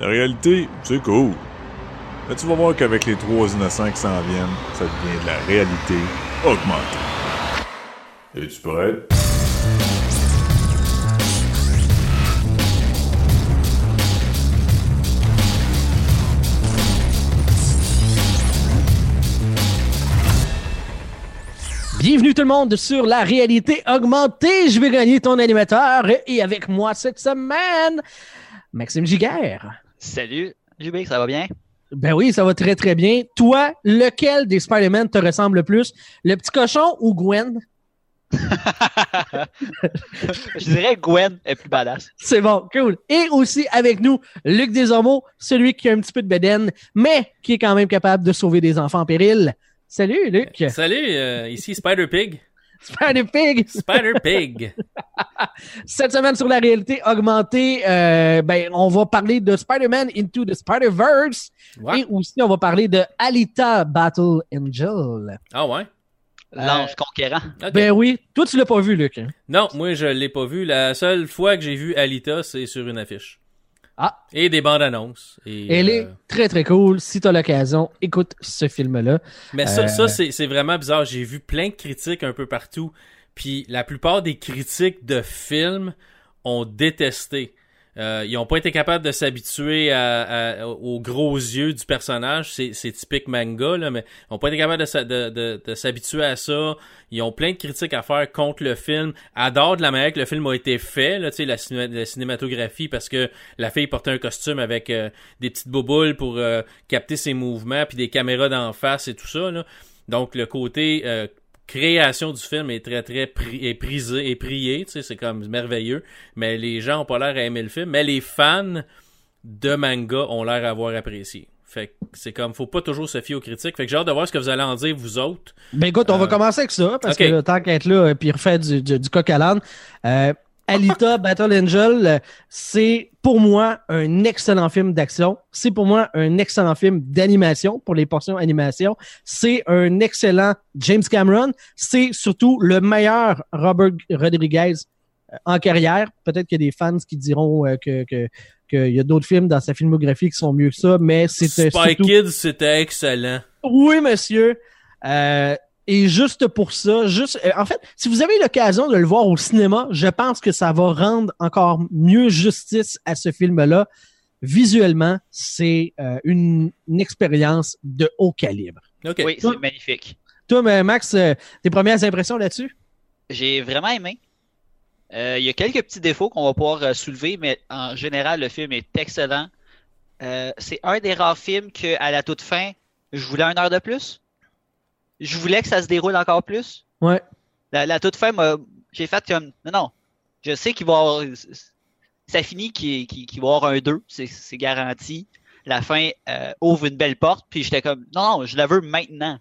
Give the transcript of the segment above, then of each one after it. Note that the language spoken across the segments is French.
La réalité, c'est cool. Mais tu vas voir qu'avec les trois innocents qui s'en viennent, ça devient de la réalité augmentée. Es-tu prêt? Bienvenue tout le monde sur la réalité augmentée. Je vais gagner ton animateur et avec moi cette semaine, Maxime Giguère. Salut, JB, ça va bien? Ben oui, ça va très très bien. Toi, lequel des Spider-Man te ressemble le plus? Le petit cochon ou Gwen? Je dirais Gwen est plus badass. C'est bon, cool. Et aussi avec nous, Luc Desormeaux, celui qui a un petit peu de bedaine, mais qui est quand même capable de sauver des enfants en péril. Salut, Luc. Salut, euh, ici Spider Pig. Spider Pig. Spider Pig. Cette semaine sur la réalité augmentée, euh, ben, on va parler de Spider-Man Into the Spider-Verse Ouais. et aussi on va parler de Alita Battle Angel. Ah ouais? L'ange conquérant. Ben oui, toi tu l'as pas vu, Luc. hein? Non, moi je l'ai pas vu. La seule fois que j'ai vu Alita, c'est sur une affiche. Ah. Et des bandes annonces. Et, Elle euh, est très très cool. Si t'as l'occasion, écoute ce film-là. Mais ça, Euh, ça c'est c'est vraiment bizarre. J'ai vu plein de critiques un peu partout. Puis la plupart des critiques de films ont détesté. Euh, ils ont pas été capables de s'habituer à, à- aux gros yeux du personnage. C'est typique manga, là, mais ils ont pas été capables de, s'habituer à ça. Ils ont plein de critiques à faire contre le film. Adore de la manière que le film a été fait, là, la, la cinématographie, parce que la fille portait un costume avec euh, des petites bouboules pour euh, capter ses mouvements, puis des caméras d'en face et tout ça. Là. Donc le côté euh, création du film est très très pri- est prisé est prié, tu sais, c'est comme merveilleux. Mais les gens ont pas l'air à aimer le film, mais les fans de manga ont l'air à avoir apprécié. Fait que c'est comme faut pas toujours se fier aux critiques. Fait que j'ai hâte de voir ce que vous allez en dire vous autres. Ben écoute, on va Euh, commencer avec ça, parce que tant qu'être là, puis refaire du, du, du coq à l'âne. Euh, Alita Battle Angel, euh, c'est pour moi un excellent film d'action. C'est pour moi un excellent film d'animation pour les portions animation. C'est un excellent James Cameron. C'est surtout le meilleur Robert Rodriguez euh, en carrière. Peut-être qu'il y a des fans qui diront euh, que que qu'il y a d'autres films dans sa filmographie qui sont mieux que ça, mais euh, Spy surtout... Kids, c'était excellent. Oui, monsieur. Euh, et juste pour ça, juste, euh, en fait, si vous avez l'occasion de le voir au cinéma, je pense que ça va rendre encore mieux justice à ce film-là. Visuellement, c'est euh, une, une expérience de haut calibre. OK. Oui, c'est magnifique. Toi, mais Max, euh, tes premières impressions là-dessus? J'ai vraiment aimé. Euh, Il y a quelques petits défauts qu'on va pouvoir euh, soulever, mais en général, le film est excellent. Euh, c'est un des rares films que, à la toute fin, je voulais une heure de plus. Je voulais que ça se déroule encore plus. Ouais. La, la toute fin, j'ai fait comme, non, non, je sais qu'il va y avoir, ça finit qu'il va y avoir un 2, c'est garanti. La fin euh, ouvre une belle porte, puis j'étais comme, non, non, je la veux maintenant.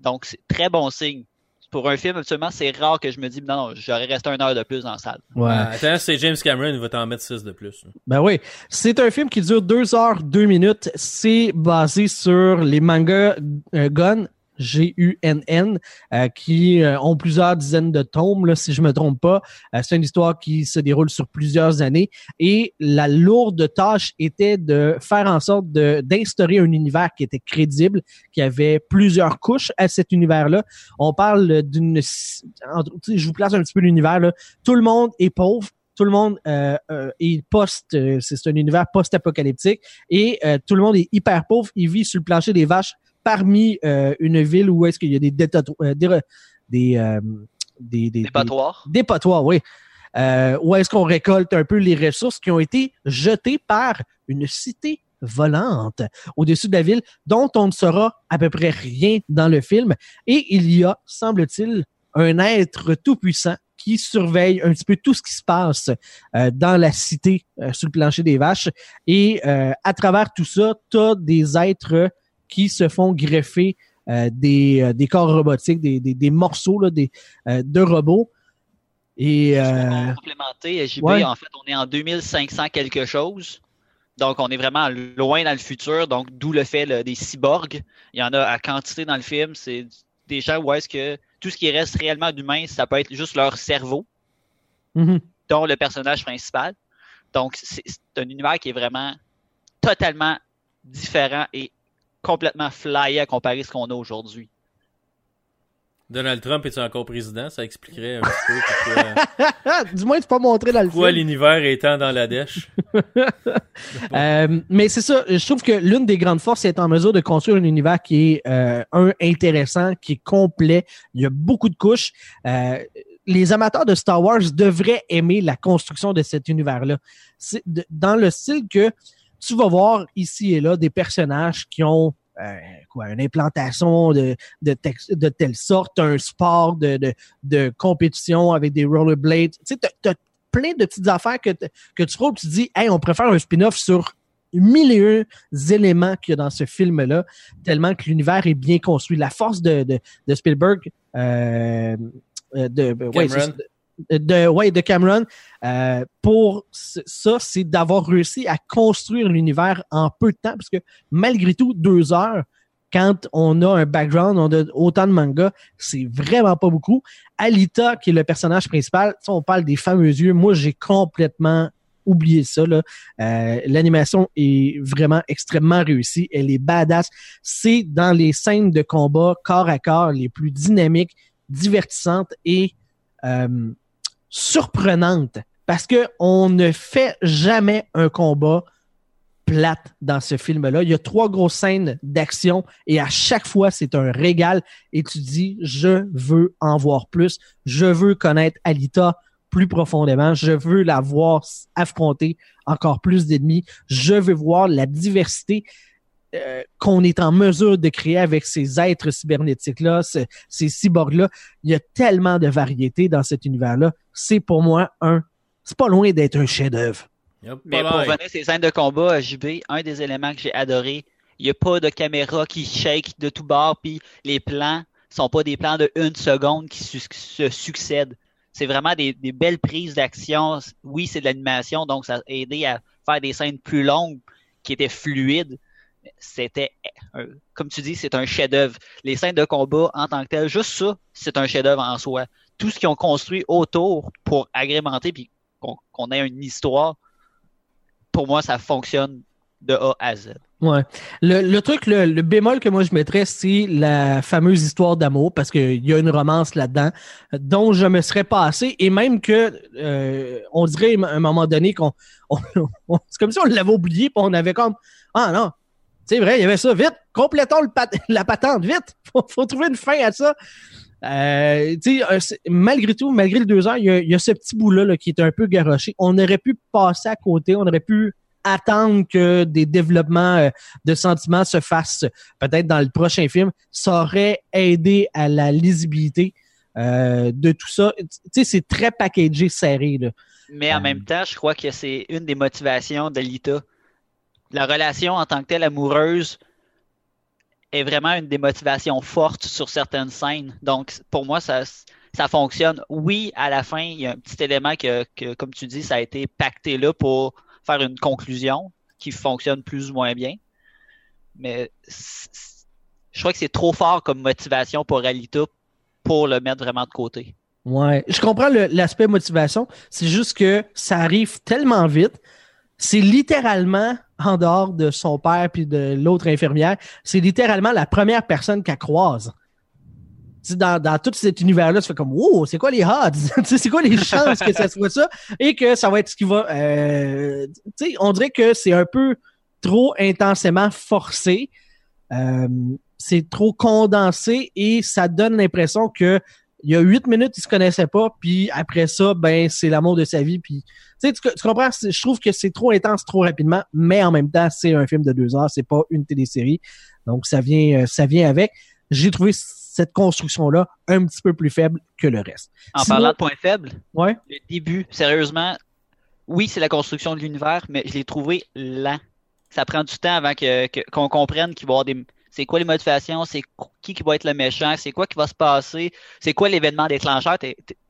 Donc, c'est très bon signe. Pour un film, absolument, c'est rare que je me dis, non, non, j'aurais resté une heure de plus dans la salle. Ouais. Euh, attends, c'est James Cameron, il va t'en mettre 6 de plus. Ben oui. C'est un film qui dure 2 heures, 2 minutes. C'est basé sur les mangas euh, Gun, G-U-N-N, euh, qui euh, ont plusieurs dizaines de tomes, si je me trompe pas. Euh, c'est une histoire qui se déroule sur plusieurs années. Et la lourde tâche était de faire en sorte de d'instaurer un univers qui était crédible, qui avait plusieurs couches à cet univers-là. On parle d'une... Je vous place un petit peu l'univers. là. Tout le monde est pauvre tout le monde euh, est post, euh, c'est un univers post-apocalyptique et tout le monde est hyper pauvre. Il vit sur le plancher des vaches parmi euh, une ville où est-ce qu'il y a des détato- euh, des re- des, euh, des, des, Des battoirs. des dépotoirs, oui. Où est-ce qu'on récolte un peu les ressources qui ont été jetées par une cité volante au-dessus de la ville dont on ne saura à peu près rien dans le film. Et il y a, semble-t-il, un être tout-puissant qui surveille un petit peu tout ce qui se passe euh, dans la cité euh, sur le plancher des vaches. Et euh, à travers tout ça, tu as des êtres qui se font greffer euh, des, euh, des corps robotiques, des, des, des morceaux là, des, euh, de robots. Et complémenter, JB, ouais. en fait, on est en 2500 quelque chose. Donc, on est vraiment loin dans le futur. Donc, d'où le fait là, des cyborgs. Il y en a à quantité dans le film. C'est des gens où est-ce que tout ce qui reste réellement d'humain, ça peut être juste leur cerveau, mhm. dont le personnage principal. Donc, c'est c'est un univers qui est vraiment totalement différent et complètement flyé à comparer ce qu'on a aujourd'hui. Donald Trump est encore président? Ça expliquerait un petit peu pourquoi, du moins, c'est pas montré dans le pourquoi l'univers étant dans la dèche. Euh, mais c'est ça, je trouve que l'une des grandes forces, c'est être en mesure de construire un univers qui est, euh, un, intéressant, qui est complet. Il y a beaucoup de couches. Euh, les amateurs de Star Wars devraient aimer la construction de cet univers-là. Dans le style que tu vas voir ici et là des personnages qui ont euh, quoi, une implantation de, de, tex- de telle sorte, un sport de, de, de compétition avec des rollerblades. Tu sais, t'as- t'as plein de petites affaires que, que tu trouves, tu te dis, hey, on préfère un spin-off sur mille et un éléments qu'il y a dans ce film-là, tellement que l'univers est bien construit. La force de, de, de Spielberg, euh, euh, de, Cameron. De, ouais, de Cameron, euh, pour ça, c'est d'avoir réussi à construire l'univers en peu de temps, parce que malgré tout, deux heures, quand on a un background, on a autant de mangas, c'est vraiment pas beaucoup. Alita, qui est le personnage principal, on parle des fameux yeux. Moi, j'ai complètement oublié ça. Euh, L'animation est vraiment extrêmement réussie. Elle est badass. C'est dans les scènes de combat corps à corps les plus dynamiques, divertissantes et euh, surprenantes. Parce que on ne fait jamais un combat plate dans ce film-là. Il y a trois grosses scènes d'action et à chaque fois, c'est un régal et tu dis, je veux en voir plus. Je veux connaître Alita plus profondément. Je veux la voir affronter encore plus d'ennemis. Je veux voir la diversité euh, qu'on est en mesure de créer avec ces êtres cybernétiques-là, ce- ces cyborgs-là. Il y a tellement de variété dans cet univers-là. C'est pour moi un... C'est pas loin d'être un chef-d'œuvre. Mais pour à ces scènes de combat à JB, un des éléments que j'ai adoré, il n'y a pas de caméra qui shake de tout bord, puis les plans sont pas des plans de une seconde qui su- se succèdent. C'est vraiment des, des belles prises d'action. Oui, c'est de l'animation, donc ça a aidé à faire des scènes plus longues qui étaient fluides. C'était, un- comme tu dis, c'est un chef-d'œuvre. Les scènes de combat en tant que telles, juste ça, c'est un chef-d'œuvre en soi. Tout ce qu'ils ont construit autour pour agrémenter puis qu'on ait une histoire, pour moi, ça fonctionne de A à Z. Ouais. Le, le truc, le, bémol que moi je mettrais, c'est la fameuse histoire d'amour, parce qu'il y a une romance là-dedans, dont je me serais passé, et même que euh, on dirait à un moment donné qu'on. on- on- c'est comme si on l'avait oublié, puis on avait comme. Ah non, c'est vrai, il y avait ça, vite, complétons le pat- la patente, vite, faut, faut trouver une fin à ça. Euh, euh, malgré tout, malgré le deux heures, il y a, il y a ce petit bout-là là, qui est un peu garoché. On aurait pu passer à côté, on aurait pu attendre que des développements euh, de sentiments se fassent peut-être dans le prochain film. Ça aurait aidé à la lisibilité euh, de tout ça. Tu sais, c'est très packagé, serré. Là. Mais en Euh. même temps, je crois que c'est une des motivations de Lita. La relation en tant que telle amoureuse est vraiment une des motivations fortes sur certaines scènes. Donc, pour moi, ça, ça fonctionne. Oui, à la fin, il y a un petit élément que, que, comme tu dis, ça a été pacté là pour faire une conclusion qui fonctionne plus ou moins bien. Mais je crois que c'est trop fort comme motivation pour Alita pour le mettre vraiment de côté. Ouais, je comprends l'aspect motivation. C'est juste que ça arrive tellement vite. C'est littéralement en dehors de son père puis de l'autre infirmière. C'est littéralement la première personne qu'elle croise. Dans, dans tout cet univers-là, tu fais comme, wow, c'est quoi les odds? C'est quoi les chances que ça soit ça? Et que ça va être ce qui va. euh, tu sais, on dirait que c'est un peu trop intensément forcé. Euh, c'est trop condensé et ça donne l'impression que il y a huit minutes, ils se connaissaient pas, puis après ça, ben c'est l'amour de sa vie. Puis, tu sais, tu, comprends? Je trouve que c'est trop intense trop rapidement, mais en même temps, c'est un film de deux heures, c'est pas une télésérie, donc ça vient, euh, ça vient avec. J'ai trouvé cette construction-là un petit peu plus faible que le reste. En Sinon- parlant de points faibles, Ouais. le début, sérieusement, oui, c'est la construction de l'univers, mais je l'ai trouvé lent. Ça prend du temps avant que, que- qu'on comprenne qu'il va y avoir des. C'est quoi les motivations, c'est qu- qui qui va être le méchant, c'est quoi qui va se passer, c'est quoi l'événement déclencheur?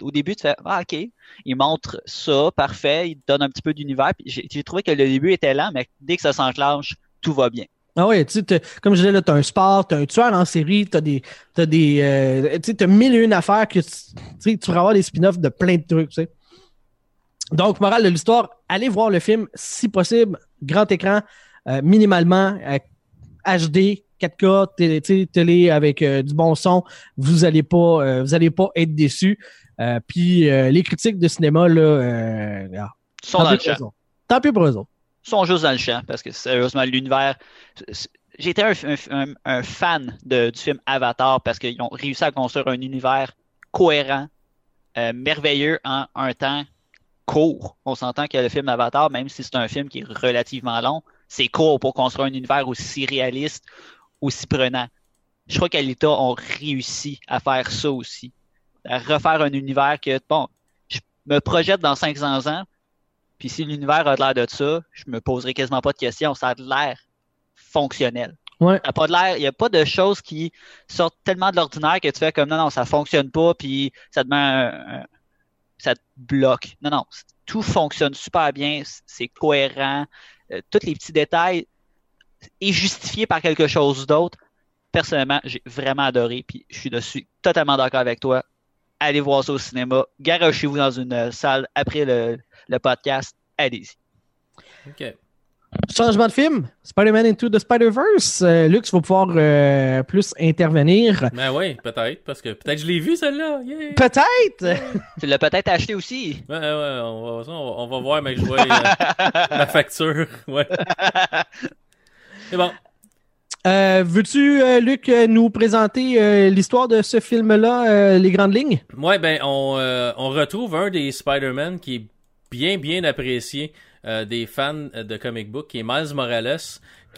Au début, tu fais Ah, ok, il montre ça, parfait, il te donne un petit peu d'univers. J'ai, trouvé que le début était lent, mais dès que ça s'enclenche, tout va bien. Ah ouais, tu sais, comme je disais, là, t'as un sport, t'as un tueur en série, t'as des, t'as des, euh, tu sais, t'as mille et une affaires que, tu pourrais avoir des spin-offs de plein de trucs. Donc, morale de l'histoire, allez voir le film, si possible, grand écran, euh, minimalement euh, HD, 4K, télé, télé avec euh, du bon son, vous allez pas, euh, vous allez pas être déçus. Euh, Puis les critiques de cinéma là, euh, ah, sont dans le champ. eux. Tant pis pour eux autres. Ils sont juste dans le champ parce que sérieusement, l'univers. J'étais un, un- un- un fan de- du film Avatar parce qu'ils ont réussi à construire un univers cohérent, merveilleux en un temps court. On s'entend que le film Avatar, même si c'est un film qui est relativement long, c'est court pour construire un univers aussi réaliste, aussi prenant. Je crois qu'Alita ont réussi à faire ça aussi. À refaire un univers que, bon, je me projette dans 500 ans, puis si l'univers a l'air de ça, je me poserai quasiment pas de questions. Ça a de l'air fonctionnel. Ouais. Ça a pas de l'air, il n'y a pas de choses qui sortent tellement de l'ordinaire que tu fais comme non, non, ça fonctionne pas, puis ça te met un- un- ça te bloque. Non, non, tout fonctionne super bien, c'est cohérent. Euh, tous les petits détails est justifié par quelque chose d'autre. Personnellement, j'ai vraiment adoré, puis je suis dessus totalement d'accord avec toi. Allez voir ça au cinéma, garochez-vous dans une euh, salle après le, le podcast, allez-y. Ok. Changement de film, Spider-Man Into the Spider-Verse? Euh, Lux va pouvoir euh, plus intervenir. Ben oui, peut-être, parce que peut-être je l'ai vu celle-là. Yeah. Peut-être! Tu l'as peut-être acheté aussi. Ouais, ouais, on va, ça, on va, on va voir, mais je vois euh, la facture. Ouais. C'est bon. Euh, Veux-tu, euh, Luc, euh, nous présenter euh, l'histoire de ce film-là, les grandes lignes? Ouais, ben, on, on retrouve un des Spider-Man qui est bien, bien apprécié des fans de comic book, qui est Miles Morales,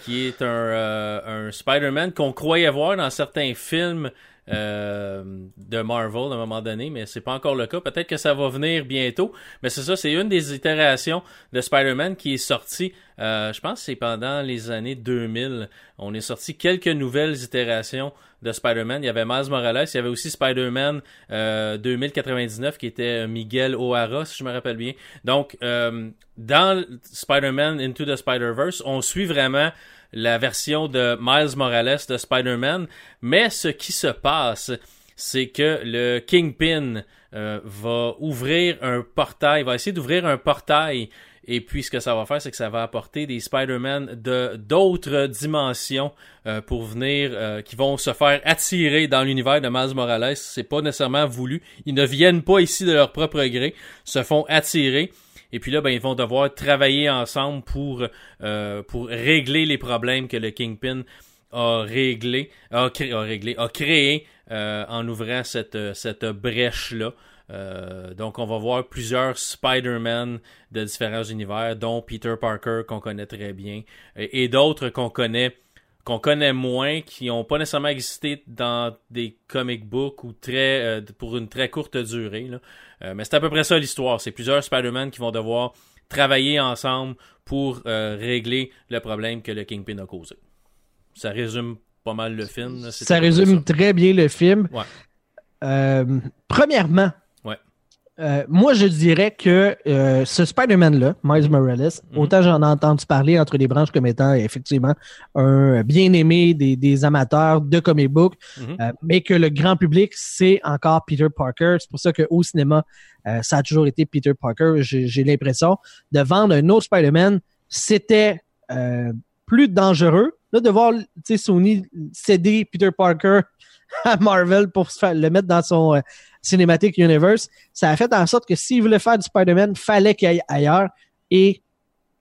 qui est un, un Spider-Man qu'on croyait voir dans certains films euh, de Marvel à un moment donné, mais c'est pas encore le cas. Peut-être que ça va venir bientôt. Mais c'est ça, c'est une des itérations de Spider-Man qui est sortie, euh, je pense que c'est pendant les années 2000. On est sorti quelques nouvelles itérations de Spider-Man. Il y avait Miles Morales, il y avait aussi Spider-Man euh, 2099 qui était Miguel O'Hara, si je me rappelle bien. Donc, euh, dans Spider-Man Into the Spider-Verse, on suit vraiment la version de Miles Morales de Spider-Man, mais ce qui se passe, c'est que le Kingpin euh, va ouvrir un portail, va essayer d'ouvrir un portail et puis ce que ça va faire, c'est que ça va apporter des Spider-Man de d'autres dimensions euh, pour venir, euh, qui vont se faire attirer dans l'univers de Miles Morales. C'est pas nécessairement voulu. Ils ne viennent pas ici de leur propre gré, se font attirer. Et puis là, ben, ils vont devoir travailler ensemble pour, euh, pour régler les problèmes que le Kingpin a réglé, a, cré- a réglé, a créé euh, en ouvrant cette, cette brèche-là. Euh, donc, on va voir plusieurs Spider-Man de différents univers, dont Peter Parker qu'on connaît très bien, et d'autres qu'on connaît qu'on connaît moins, qui n'ont pas nécessairement existé dans des comic books ou très euh, pour une très courte durée. Là. Euh, mais c'est à peu près ça l'histoire. C'est plusieurs Spider-Man qui vont devoir travailler ensemble pour euh, régler le problème que le Kingpin a causé. Ça résume pas mal le film. là. Ça résume ça. très bien le film. Ouais. Premièrement. Euh, moi je dirais que euh, ce Spider-Man-là, Miles Morales, Mhm. autant j'en ai entendu parler entre les branches comme étant effectivement un bien-aimé des, des amateurs de comic book, Mhm. euh, mais que le grand public, c'est encore Peter Parker. C'est pour ça qu'au cinéma, euh, ça a toujours été Peter Parker. J'ai l'impression de vendre un autre Spider-Man, c'était euh, plus dangereux. Là, de voir tu sais, Sony céder Peter Parker à Marvel pour se faire, le mettre dans son euh, Cinematic Universe, ça a fait en sorte que s'il voulait faire du Spider-Man, fallait qu'il aille ailleurs. Et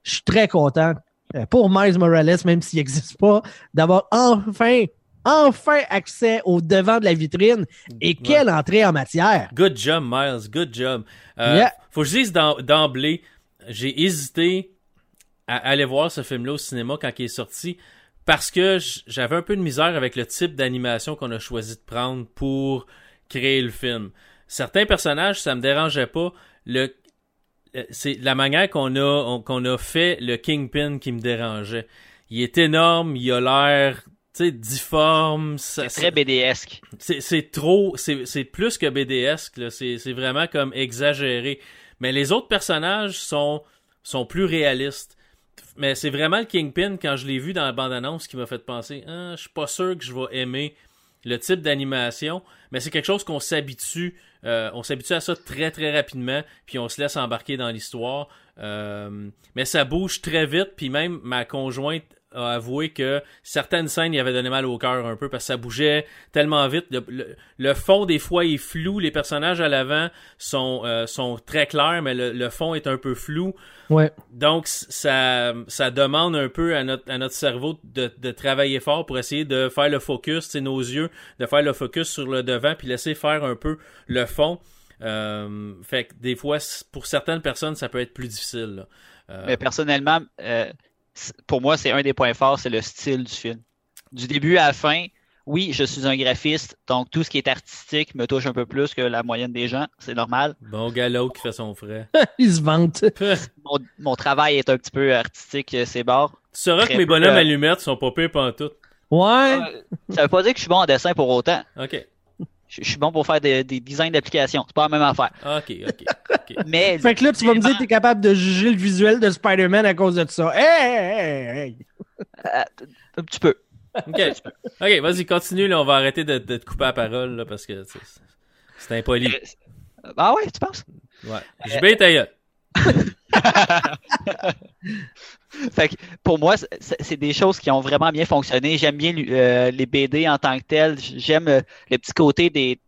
je suis très content euh, pour Miles Morales, même s'il n'existe pas, d'avoir enfin, enfin accès au devant de la vitrine. Et Ouais. quelle entrée en matière! Good job, Miles. Good job. Euh, Yeah. Faut que je dise d'em- d'emblée, j'ai hésité à aller voir ce film-là au cinéma quand il est sorti parce que j'avais un peu de misère avec le type d'animation qu'on a choisi de prendre pour créer le film. Certains personnages, ça me dérangeait pas. Le euh, c'est la manière qu'on a on- qu'on a fait le Kingpin qui me dérangeait. Il est énorme, il a l'air tu sais difforme, C'est très BDesque. c'est trop, c'est plus que BDesque, c'est vraiment comme exagéré. Mais les autres personnages sont, sont plus réalistes. Mais c'est vraiment le Kingpin, quand je l'ai vu dans la bande-annonce, qui m'a fait penser, ah, je suis pas sûr que je vais aimer le type d'animation, mais c'est quelque chose qu'on s'habitue, euh, on s'habitue à ça très très rapidement, puis on se laisse embarquer dans l'histoire. Euh, mais ça bouge très vite, puis même ma conjointe a avoué que certaines scènes y avaient donné mal au cœur un peu parce que ça bougeait tellement vite. Le, le, fond des fois est flou, les personnages à l'avant sont euh, sont très clairs, mais le, le, fond est un peu flou. Ouais. Donc ça ça demande un peu à notre à notre cerveau de, de travailler fort pour essayer de faire le focus, c'est nos yeux, de faire le focus sur le devant puis laisser faire un peu le fond. Euh, fait que des fois pour certaines personnes ça peut être plus difficile. Euh, mais personnellement euh, pour moi, c'est un des points forts, c'est le style du film. Du début à la fin, oui, je suis un graphiste, donc tout ce qui est artistique me touche un peu plus que la moyenne des gens, c'est normal. Bon galop qui fait son frais. Il se vante. mon, travail est un petit peu artistique, euh, c'est barre. Tu sauras que mes bonhommes euh, allumettes sont pas pires tout. Ouais. Euh, ça veut pas dire que je suis bon en dessin pour autant. OK je, suis bon pour faire des, designs d'applications. C'est pas la même affaire. OK, OK. Mais, fait que là, tu vas me dire que tu es capable de juger le visuel de Spider-Man à cause de ça. Hey, hey, hey. Euh, un petit peu. OK, OK, vas-y, continue. Là, on va arrêter de, te couper la parole là, parce que c'est impoli. Euh, ah ouais, tu penses? Ouais. Je vais ta fait que pour moi, c'est des choses qui ont vraiment bien fonctionné. J'aime bien euh, les BD en tant que tels. J'aime euh, le petit côté des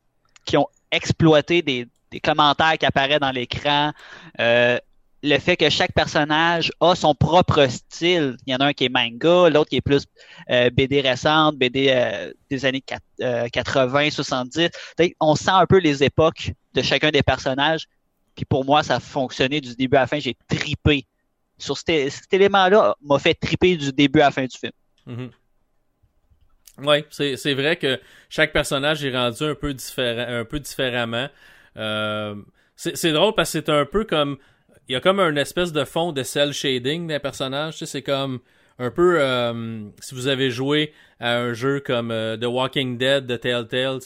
qui ont exploité des, commentaires qui apparaissent dans l'écran. Euh, le fait que chaque personnage a son propre style. Il y en a un qui est manga, l'autre qui est plus BD récente, BD des années 80, 70. On sent un peu les époques de chacun des personnages. Puis pour moi, ça a fonctionné du début à la fin. J'ai tripé sur cet, élément-là m'a fait triper du début à la fin du film. Mm-hmm. Oui, c'est vrai que chaque personnage est rendu un peu, un peu différemment. Euh, c'est drôle parce que c'est un peu comme. Il y a comme un espèce de fond de cel shading d'un personnage. c'est comme un peu. Euh, si vous avez joué à un jeu comme euh, The Walking Dead de Telltale,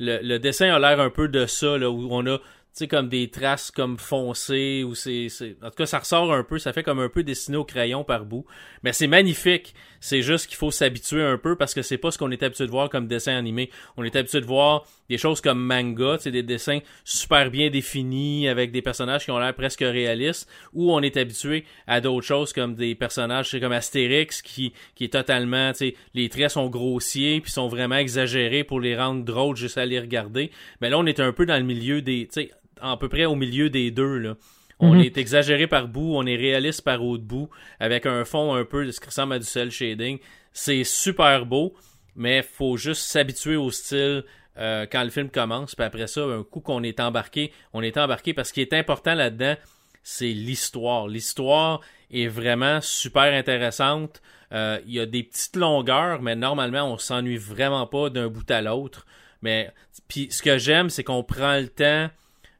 le, le dessin a l'air un peu de ça, là, où on a sais, comme des traces comme foncées ou c'est, en tout cas, ça ressort un peu, ça fait comme un peu dessiné au crayon par bout. Mais c'est magnifique. C'est juste qu'il faut s'habituer un peu parce que c'est pas ce qu'on est habitué de voir comme dessin animé. On est habitué de voir des choses comme manga, c'est des dessins super bien définis avec des personnages qui ont l'air presque réalistes ou on est habitué à d'autres choses comme des personnages, comme Astérix qui, qui est totalement, tu sais, les traits sont grossiers puis sont vraiment exagérés pour les rendre drôles juste à les regarder. Mais là, on est un peu dans le milieu des, tu sais, à peu près au milieu des deux. Là. On mhm. est exagéré par bout, on est réaliste par autre bout, avec un fond un peu de ce qui ressemble à du cel shading. C'est super beau, mais faut juste s'habituer au style euh, quand le film commence. Puis après ça, un coup qu'on est embarqué, on est embarqué parce qu'il est important là-dedans, c'est l'histoire. L'histoire est vraiment super intéressante. Euh, il y a des petites longueurs, mais normalement, on s'ennuie vraiment pas d'un bout à l'autre. Mais puis ce que j'aime, c'est qu'on prend le temps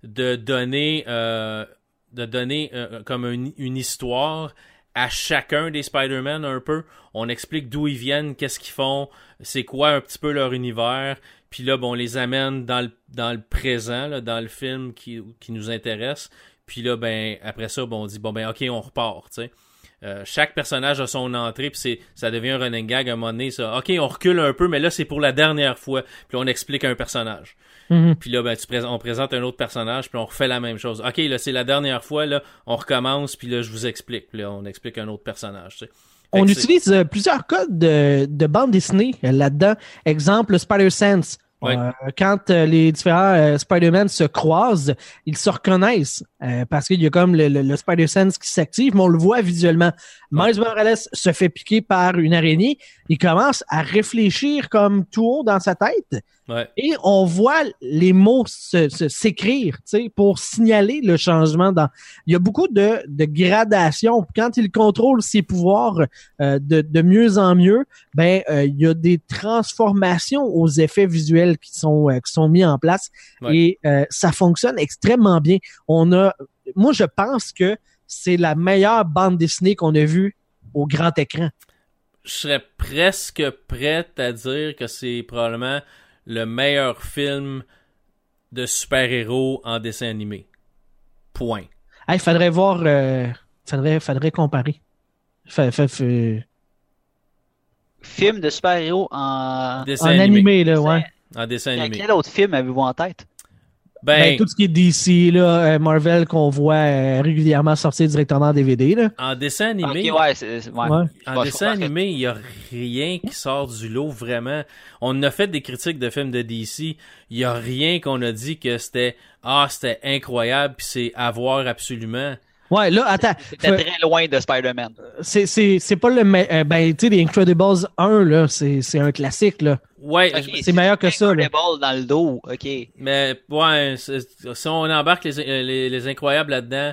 de donner, euh, de donner euh, comme une, histoire à chacun des Spider-Man un peu. On explique d'où ils viennent, qu'est-ce qu'ils font, c'est quoi un petit peu leur univers. Puis là, bon, on les amène dans le, dans le présent, là, dans le film qui, qui nous intéresse. Puis là, ben, après ça, bon, on dit, bon, ben, ok, on repart, tu sais. Euh, chaque personnage a son entrée, puis ça devient un running gag à un moment donné. Ça. Ok, on recule un peu, mais là c'est pour la dernière fois. Puis on explique un personnage. Mhm. Puis là, ben, tu on présente un autre personnage, puis on refait la même chose. Ok, là c'est la dernière fois, là on recommence, puis là je vous explique. Puis là on explique un autre personnage. On utilise euh, plusieurs codes de, de bande dessinée euh, là-dedans. Exemple, Spider-Sense. Euh, quand euh, les différents euh, Spider-Man se croisent, ils se reconnaissent parce qu'il y a comme le, Spider-Sense qui s'active, mais on le voit visuellement. Miles Morales se fait piquer par une araignée. Il commence à réfléchir comme tout haut dans sa tête. Et on voit les mots s'écrire se, pour signaler le changement. Dans... Il y a beaucoup de, de gradation. Quand il contrôle ses pouvoirs de, de mieux en mieux, ben il y a des transformations aux effets visuels qui sont euh, qui sont mis en place et euh, ça fonctionne extrêmement bien. On a, moi je pense que c'est la meilleure bande dessinée qu'on a vue au grand écran. Je serais presque prête à dire que c'est probablement le meilleur film de super-héros en dessin animé. Point. Il faudrait voir, euh, faudrait, faudrait comparer. Film de super-héros en... Dessin animé, là, ouais. En dessin Quel- animé. Quel autre film avez-vous en tête? Ben, Ben, tout ce qui est DC, là, euh, Marvel qu'on voit euh, régulièrement sortir directement en DVD. Là. en dessin animé, Ok, ouais, En dessin animé, il n'y a rien qui sort du lot, vraiment. On a fait des critiques de films de DC. Il n'y a rien qu'on a dit que c'était Ah, c'était incroyable, puis c'est à voir absolument. Ouais, là, attends. C'était Faut- très loin de Spider-Man. C'est, c'est, c'est pas le. me- euh, ben, tu sais, les Incredibles 1, là, c'est, c'est un classique, là. Ouais, c'est meilleur que ça, là. Dans le dos, ok. mais ouais, si on embarque les, les, les incroyables là-dedans,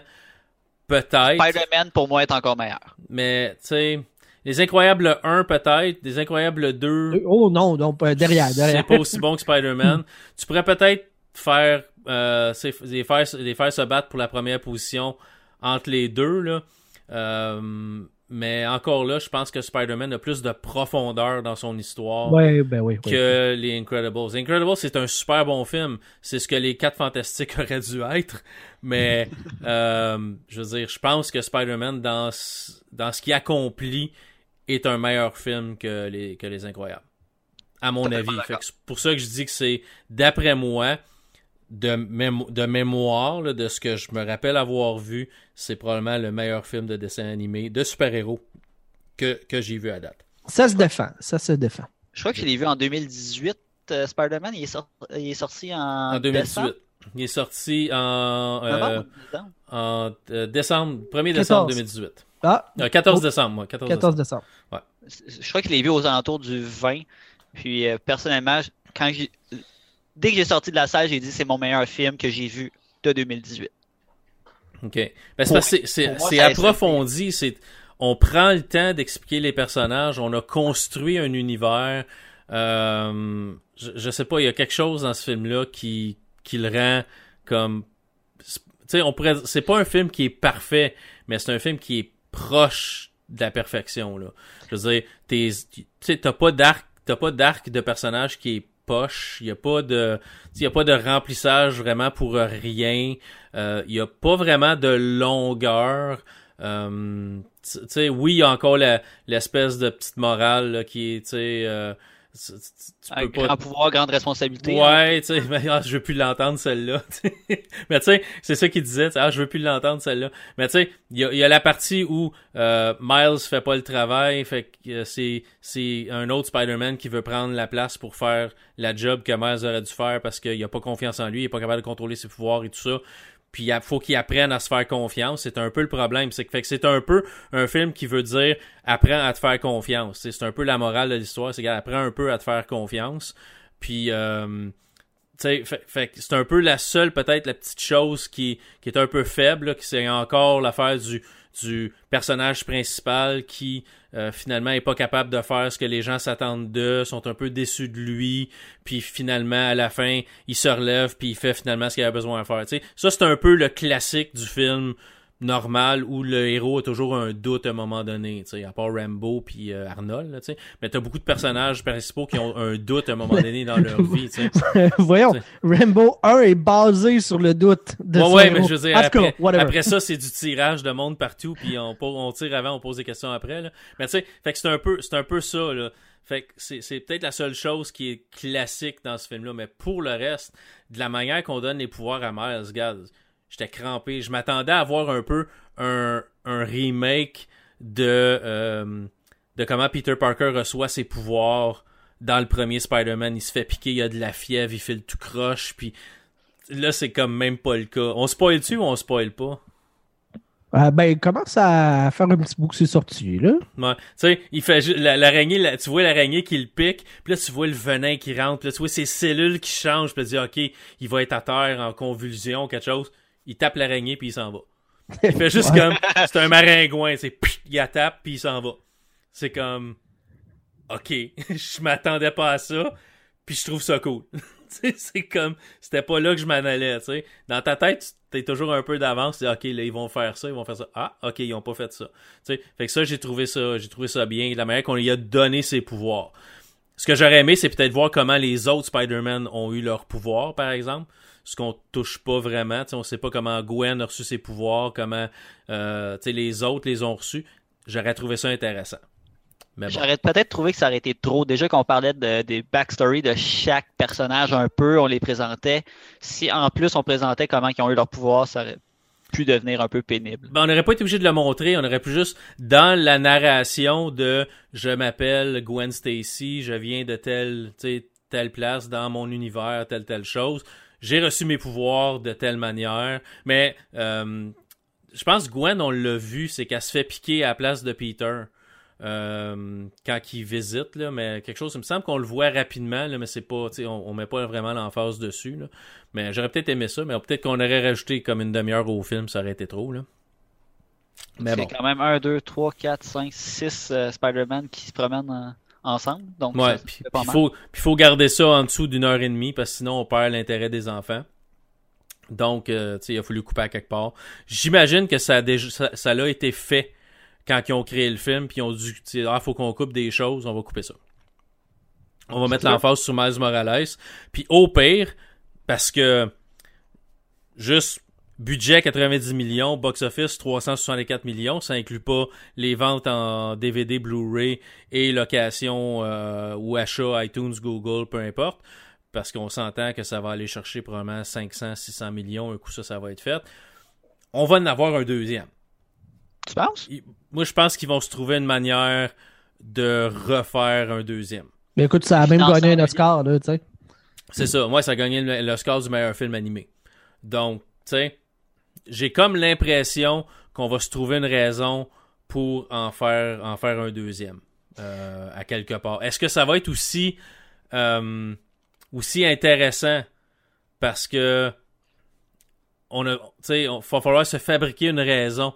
peut-être. Spider-Man, pour moi, est encore meilleur. Mais, tu sais, les incroyables 1, peut-être. Les incroyables 2, Oh non, donc euh, derrière, c'est derrière. pas aussi bon que Spider-Man. tu pourrais peut-être faire, euh, les faire les faire se battre pour la première position entre les deux là. Euh, mais encore là, je pense que Spider-Man a plus de profondeur dans son histoire Ouais, ben oui. oui. que les Incredibles. Incredibles, c'est un super bon film. C'est ce que les Quatre Fantastiques auraient dû être. Mais, euh, je veux dire, je pense que Spider-Man, dans, ce- dans ce qu'il accomplit, est un meilleur film que les, que les Incroyables. À mon avis. Fait c'est pour ça que je dis que c'est, d'après moi, de, mémo- de mémoire, là, de ce que je me rappelle avoir vu, c'est probablement le meilleur film de dessin animé de super-héros que, que j'ai vu à date. Ça se défend, ça se défend. Je crois que je l'ai vu en 2018, euh, Spider-Man. Il, est il est sorti en, En 2018. décembre. Il est sorti en, euh, Novembre, décembre. en euh, décembre, 1er décembre 14. 2018. Ah, Euh, 14 Oh. décembre, moi. 14, 14 décembre. Je crois que je l'ai vu aux alentours du 20. Puis euh, personnellement, quand j'ai- dès que j'ai sorti de la salle, j'ai dit c'est mon meilleur film que j'ai vu de 2018. OK. Ben, c'est approfondi. C'est, on prend le temps d'expliquer les personnages. On a construit un univers. Euh, je, je sais pas, il y a quelque chose dans ce film-là qui, qui le rend comme... Tu sais, on pourrait... C'est pas un film qui est parfait, mais c'est un film qui est proche de la perfection, là. Je veux dire, t'es, tu sais, t'as pas d'arc, t'as pas d'arc de personnage qui est poche. Il y a pas de, il y a pas de remplissage vraiment pour rien. Euh, il y a pas vraiment de longueur. Euh, oui, il y a encore l'espèce de petite morale qui est, tu pas grand pouvoir, grande responsabilité. hein. Ouais, tu sais, mais ah, je veux plus l'entendre celle-là. mais tu sais, c'est ça qu'il disait, ah, je veux plus l'entendre celle-là. Mais tu sais, il y a, y a la partie où euh, Miles fait pas le travail, fait que euh, c'est c'est un autre Spider-Man qui veut prendre la place pour faire la job que Miles aurait dû faire parce qu'il a pas confiance en lui, il est pas capable de contrôler ses pouvoirs et tout ça. Puis il faut qu'il apprenne à se faire confiance. C'est un peu le problème. C'est que, fait que c'est un peu un film qui veut dire apprends à te faire confiance. C'est un peu la morale de l'histoire. C'est apprends un peu à te faire confiance. Puis euh, fait, fait c'est un peu la seule, peut-être, la petite chose qui, qui est un peu faible, là, qui c'est encore l'affaire du, du personnage principal qui euh, finalement est pas capable de faire ce que les gens s'attendent de, sont un peu déçus de lui, puis finalement à la fin il se relève puis il fait finalement ce qu'il a besoin de faire. Ça c'est un peu le classique du film normal où le héros a toujours un doute à un moment donné, tu sais, à part Rambo puis euh, Arnold, tu sais. Mais t'as beaucoup de personnages principaux qui ont un doute à un moment donné dans leur vie, tu sais. Voyons, Rambo 1 est basé sur le doute de Ouais, son ouais, héros. mais je veux dire, après, ça, c'est du tirage de monde partout, puis on, tire avant, on pose des questions après, là. Mais tu sais, fait que c'est un peu, c'est un peu ça, là. Fait que c'est, c'est peut-être la seule chose qui est classique dans ce film-là, mais pour le reste, de la manière qu'on donne les pouvoirs à Miles, regarde, j'étais crampé. Je m'attendais à voir un peu un, un remake de, euh, de comment Peter Parker reçoit ses pouvoirs dans le premier Spider-Man. Il se fait piquer, il a de la fièvre, il fait le tout croche, puis là, c'est comme même pas le cas. On spoil-tu ou on spoil pas? Ah, ben, il commence à faire un petit bout que c'est sorti, là. Ouais. Tu sais, il fait l'araignée, la- tu vois l'araignée qui le pique, puis là tu vois le venin qui rentre, puis là tu vois ses cellules qui changent, puis tu dis ok, il va être à terre en convulsion, quelque chose. Il tape l'araignée puis il s'en va. Il fait juste comme c'est un maringouin, c'est il la tape puis il s'en va. C'est comme ok, je m'attendais pas à ça, puis je trouve ça cool. Tu c'est comme c'était pas là que je m'en allais, tu sais. Dans ta tête, t'es toujours un peu d'avance, tu dis ok, là ils vont faire ça, ils vont faire ça. Ah, ok, ils ont pas fait ça. Tu sais, fait que ça j'ai trouvé ça, j'ai trouvé ça bien, la manière qu'on lui a donné ses pouvoirs. Ce que j'aurais aimé, c'est peut-être voir comment les autres Spider-Man ont eu leurs pouvoirs, par exemple. Ce qu'on touche pas vraiment. Tu sais, on sait pas comment Gwen a reçu ses pouvoirs, comment euh, les autres les ont reçus. J'aurais trouvé ça intéressant. Bon. J'aurais peut-être trouvé que ça aurait été trop. Déjà qu'on parlait de, des backstories de chaque personnage un peu, on les présentait. Si en plus on présentait comment ils ont eu leur pouvoir, ça aurait pu devenir un peu pénible. Ben, on n'aurait pas été obligé de le montrer, on aurait pu juste dans la narration de je m'appelle Gwen Stacy, je viens de telle, telle place dans mon univers, telle telle chose. J'ai reçu mes pouvoirs de telle manière, mais euh, je pense que Gwen on l'a vu, c'est qu'elle se fait piquer à la place de Peter. euh, quand il visite là, mais quelque chose, il me semble qu'on le voit rapidement là, mais c'est pas, tu sais, on, on met pas vraiment l'emphase dessus là. Mais j'aurais peut-être aimé ça, mais peut-être qu'on aurait rajouté comme une demi-heure au film, ça aurait été trop là. Mais C'est bon. quand même 1, 2, 3, 4, 5, 6 Spider-Man qui se promènent euh, ensemble. Donc Ouais, puis il faut, faut garder ça en dessous d'une heure et demie parce que sinon on perd l'intérêt des enfants. Donc, euh, tu sais, il a fallu couper à quelque part. J'imagine que ça a déjà, ça, ça l'a été fait quand ils ont créé le film, puis ils ont dû, sais, ah, faut qu'on coupe des choses, on va couper ça. On va mettre l'emphase sur Miles Morales. Puis au pire, parce que juste budget 90 millions, box-office 364 millions, ça inclut pas les ventes en DVD, Blu-ray et location euh, ou achat iTunes, Google, peu importe, parce qu'on s'entend que ça va aller chercher probablement 500, 600 millions, un coup ça, ça va être fait. On va en avoir un deuxième. Tu penses? Moi, je pense qu'ils vont se trouver une manière de refaire un deuxième. Mais écoute, ça a même gagné un Oscar, là, tu sais. C'est ça. Moi, ça a gagné le- l'Oscar du meilleur film animé. Donc, tu sais, j'ai comme l'impression qu'on va se trouver une raison pour en faire, en faire un deuxième euh, à quelque part. Est-ce que ça va être aussi, euh, aussi intéressant? Parce que on a, tu sais, il va falloir se fabriquer une raison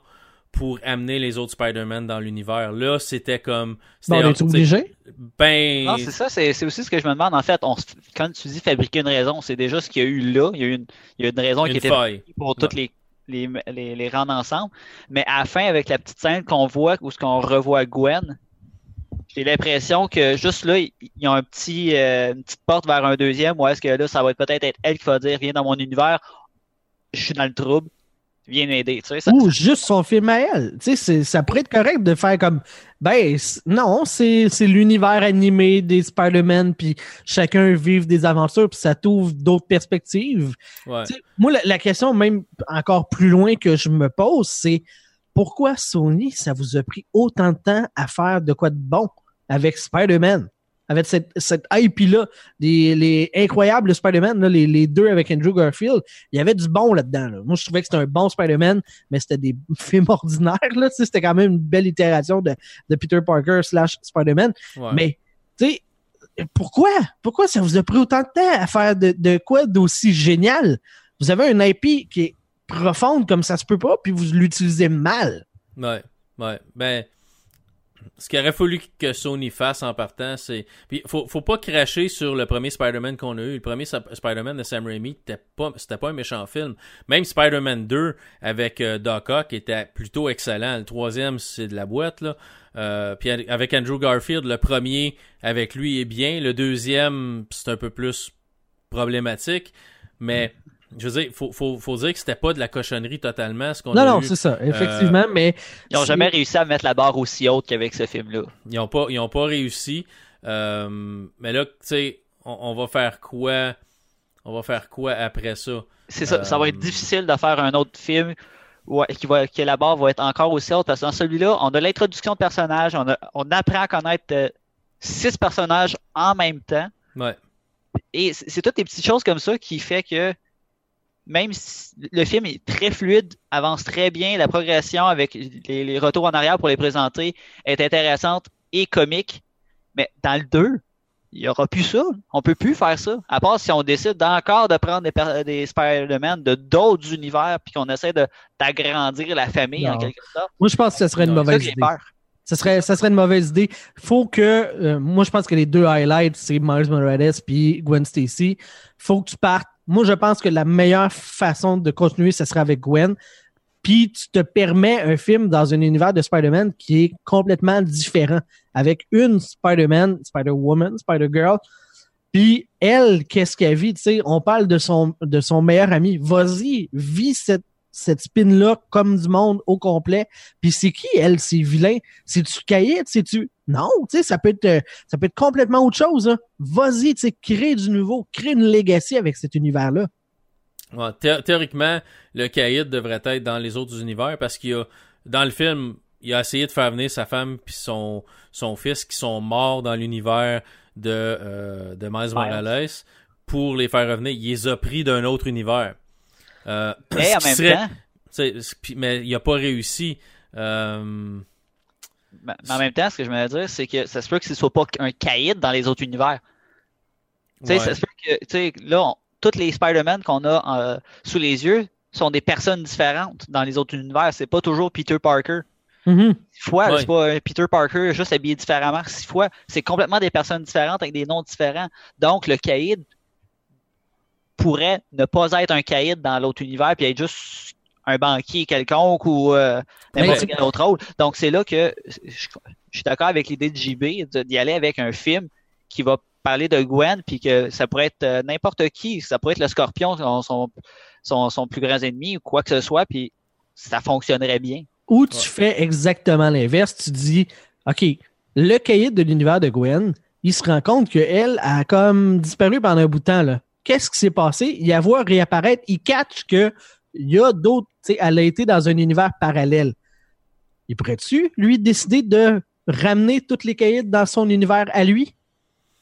pour amener les autres Spider-Man dans l'univers. Là, c'était comme... Bon, c'était- on est obligé? Ben... Non, c'est ça, c'est c'est aussi ce que je me demande. En fait, on, quand tu dis fabriquer une raison, c'est déjà ce qu'il y a eu là. Il y a eu une, il y a une raison qui était pour toutes les, les, les, les rendre ensemble. Mais à la fin, avec la petite scène qu'on voit, où ce qu'on revoit Gwen, j'ai l'impression que juste là, y a un petit, euh, une petite porte vers un deuxième, ou est-ce que là, ça va être peut-être être elle qui va dire, viens dans mon univers, je suis dans le trouble, viens m'aider. Tu sais, ça, Ou juste son film à elle. Tu sais, ça pourrait être correct de faire comme, ben, non, c'est c'est l'univers animé des Spider-Man, puis chacun vive des aventures, puis ça t'ouvre d'autres perspectives. Ouais. Tu sais, moi, la, la question même encore plus loin que je me pose, c'est pourquoi Sony, ça vous a pris autant de temps à faire de quoi de bon avec Spider-Man? Avec cette, cette IP-là, les, les incroyables Spider-Man, là, les, les deux avec Andrew Garfield, il y avait du bon là-dedans. là. Moi, je trouvais que c'était un bon Spider-Man, mais c'était des films ordinaires. Là, c'était quand même une belle itération de, de Peter Parker slash Spider-Man. ouais. Mais, tu sais, pourquoi? Pourquoi ça vous a pris autant de temps à faire de, de quoi d'aussi génial? Vous avez un IP qui est profonde comme ça se peut pas, puis vous l'utilisez mal. Ouais, ouais. Ben, ce qu'il aurait fallu que Sony fasse en partant, c'est. Puis, faut, faut pas cracher sur le premier Spider-Man qu'on a eu. Le premier Spider-Man de Sam Raimi, c'était pas, c'était pas un méchant film. Même Spider-Man 2 avec euh, Doc Ock était plutôt excellent. Le troisième, c'est de la boîte, là. Euh, puis avec Andrew Garfield, le premier avec lui est bien. Le deuxième, c'est un peu plus problématique. Mais, je veux dire, faut, faut, faut dire que c'était pas de la cochonnerie totalement, ce qu'on Non, a non, c'est ça, effectivement, mais. ils n'ont c'est- jamais réussi à mettre la barre aussi haute qu'avec ce film-là. Ils ont pas, ils ont pas réussi. Euh, mais là, tu sais, on, on va faire quoi On va faire quoi après ça? C'est ça, ça va être Euh, difficile de faire un autre film ouais, qui va, que la barre va être encore aussi haute parce que dans celui-là, on a l'introduction de personnages, on, a- on apprend à connaître euh, six personnages en même temps. Ouais. Et c'est c'est toutes des petites choses comme ça qui fait que même si le film est très fluide, avance très bien, la progression avec les, les retours en arrière pour les présenter est intéressante et comique, mais dans le 2, il n'y aura plus ça. On peut plus faire ça. À part si on décide encore de prendre des, Spider-Man de d'autres univers puis qu'on essaie d'agrandir la famille en quelque sorte. Moi, je pense que ce serait une ça mauvaise j'ai idée. peur. Ça serait, ça serait une mauvaise idée. Faut que, euh, moi, je pense que les deux highlights, c'est Miles Morales puis Gwen Stacy. Faut que tu partes. Moi, je pense que la meilleure façon de continuer, ce serait avec Gwen. Puis tu te permets un film dans un univers de Spider-Man qui est complètement différent, avec une Spider-Man, Spider-Woman, Spider-Girl. Puis elle, qu'est-ce qu'elle vit? Tu sais, on parle de son, de son meilleur ami. Vas-y, vis cette, cette spin-là comme du monde au complet. Puis c'est qui, elle, c'est vilain? C'est-tu Caïd? C'est-tu? Non, tu sais, ça peut être, euh, ça peut être complètement autre chose. hein. Vas-y, tu sais, crée du nouveau, crée une legacy avec cet univers-là. Ouais, thé- théoriquement, le caïd devrait être dans les autres univers parce qu'il y a dans le film, il a essayé de faire venir sa femme puis son son fils qui sont morts dans l'univers de euh, de Miles Miles. Morales pour les faire revenir. Il les a pris d'un autre univers. Euh, Mais en même serait- temps, mais il a pas réussi. Euh, mais mais en même temps, ce que je me dire, c'est que ça se peut que ce soit pas un caïd dans les autres univers. Ouais. ça se peut que, là, on- tous les Spider-Man qu'on a euh, sous les yeux sont des personnes différentes dans les autres univers. C'est pas toujours Peter Parker. Mhm. Six fois, Ouais. c'est pas un Peter Parker juste habillé différemment. Six fois, c'est complètement des personnes différentes avec des noms différents. Donc, le caïd pourrait ne pas être un caïd dans l'autre univers puis être juste un banquier quelconque ou euh, n'importe quel autre rôle. Donc, c'est là que je, je suis d'accord avec l'idée de JB d'y aller avec un film qui va parler de Gwen puis que ça pourrait être euh, n'importe qui. Ça pourrait être le Scorpion, son, son, son, son plus grand ennemi ou quoi que ce soit puis ça fonctionnerait bien. Ou tu Ouais. fais exactement l'inverse. Tu dis, OK, le cahier de l'univers de Gwen, il se rend compte qu'elle a comme disparu pendant un bout de temps. là. Qu'est-ce qui s'est passé? Il la voit réapparaître. Il catch que il y a d'autres. tu sais, Elle a été dans un univers parallèle. Il pourrait-tu, lui, décider de ramener toutes les cahiers dans son univers à lui? Tu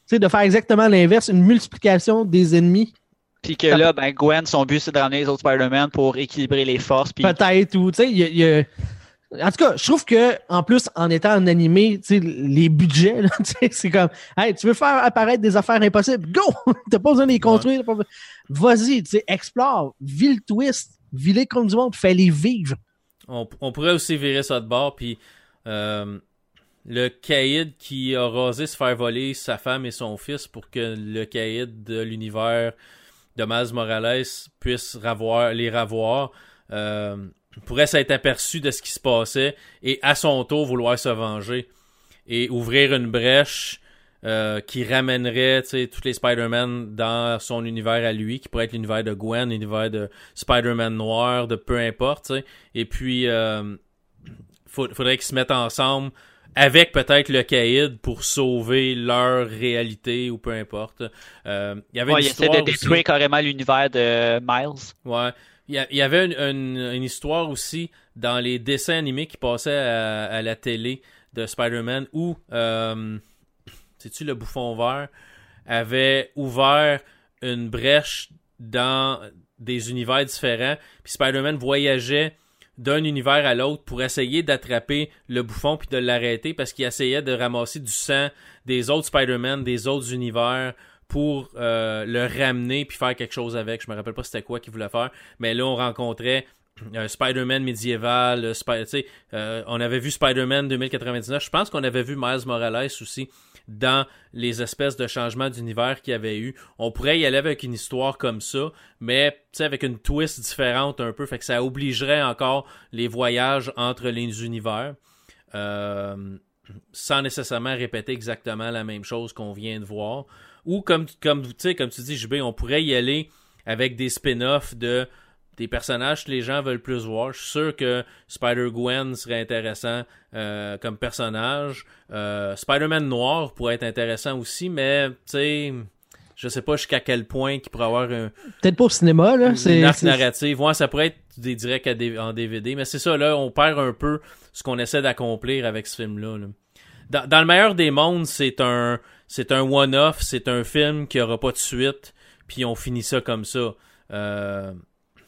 sais, de faire exactement l'inverse, une multiplication des ennemis, Puis que là, ben, Gwen, son but, c'est de ramener les autres Spider-Man pour équilibrer les forces. Peut-être, ou tu sais, il y a- il y a- En tout cas, je trouve que en plus, en étant en animé, les budgets, là, c'est comme, hey, tu veux faire apparaître des affaires impossibles, go! T'as pas besoin de les construire. pas Vas-y, explore, vis le twist, vis les comme du monde, fais-les vivre. on, on pourrait aussi virer ça de bord, puis euh, le caïd qui a rasé se faire voler sa femme et son fils pour que le caïd de l'univers de Miles Morales puisse ravoir, les ravoir, euh, pourrait s'être aperçu de ce qui se passait et à son tour vouloir se venger et ouvrir une brèche euh, qui ramènerait tous les Spider-Man dans son univers à lui, qui pourrait être l'univers de Gwen, l'univers de Spider-Man noir, de peu importe. Et puis, euh, faudrait qu'ils se mettent ensemble avec peut-être le caïd pour sauver leur réalité ou peu importe. Euh, Il y avait ouais, une il essaie de aussi- détruire carrément l'univers de Miles. Ouais. Il y, avait une, histoire aussi dans les dessins animés qui passaient à, à la télé de Spider-Man où, euh, sais-tu, le bouffon vert avait ouvert une brèche dans des univers différents. Puis Spider-Man voyageait d'un univers à l'autre pour essayer d'attraper le bouffon puis de l'arrêter parce qu'il essayait de ramasser du sang des autres Spider-Man, des autres univers pour euh, le ramener puis faire quelque chose avec. Je me rappelle pas c'était quoi qu'il voulait faire, mais là on rencontrait un Spider-Man médiéval, euh, sais, euh, on avait vu Spider-Man 2099, je pense qu'on avait vu Miles Morales aussi dans les espèces de changements d'univers qu'il y avait eu. On pourrait y aller avec une histoire comme ça, mais avec une twist différente un peu, fait que ça obligerait encore les voyages entre les univers. Euh, sans nécessairement répéter exactement la même chose qu'on vient de voir. Ou comme, comme, tu sais, comme tu dis, JB, on pourrait y aller avec des spin-offs de des personnages que les gens veulent plus voir. Je suis sûr que Spider-Gwen serait intéressant euh, comme personnage. Euh, Spider-Man noir pourrait être intéressant aussi, mais tu sais, je sais pas jusqu'à quel point qu'il pourrait avoir un, Peut-être pas au cinéma, là. C'est, une arc narrative. Ouais, ça pourrait être des directs en DVD, mais c'est ça, là, on perd un peu ce qu'on essaie d'accomplir avec ce film-là. là. Dans, dans le meilleur des mondes, c'est un c'est un one-off, c'est un film qui aura pas de suite, puis on finit ça comme ça. Euh,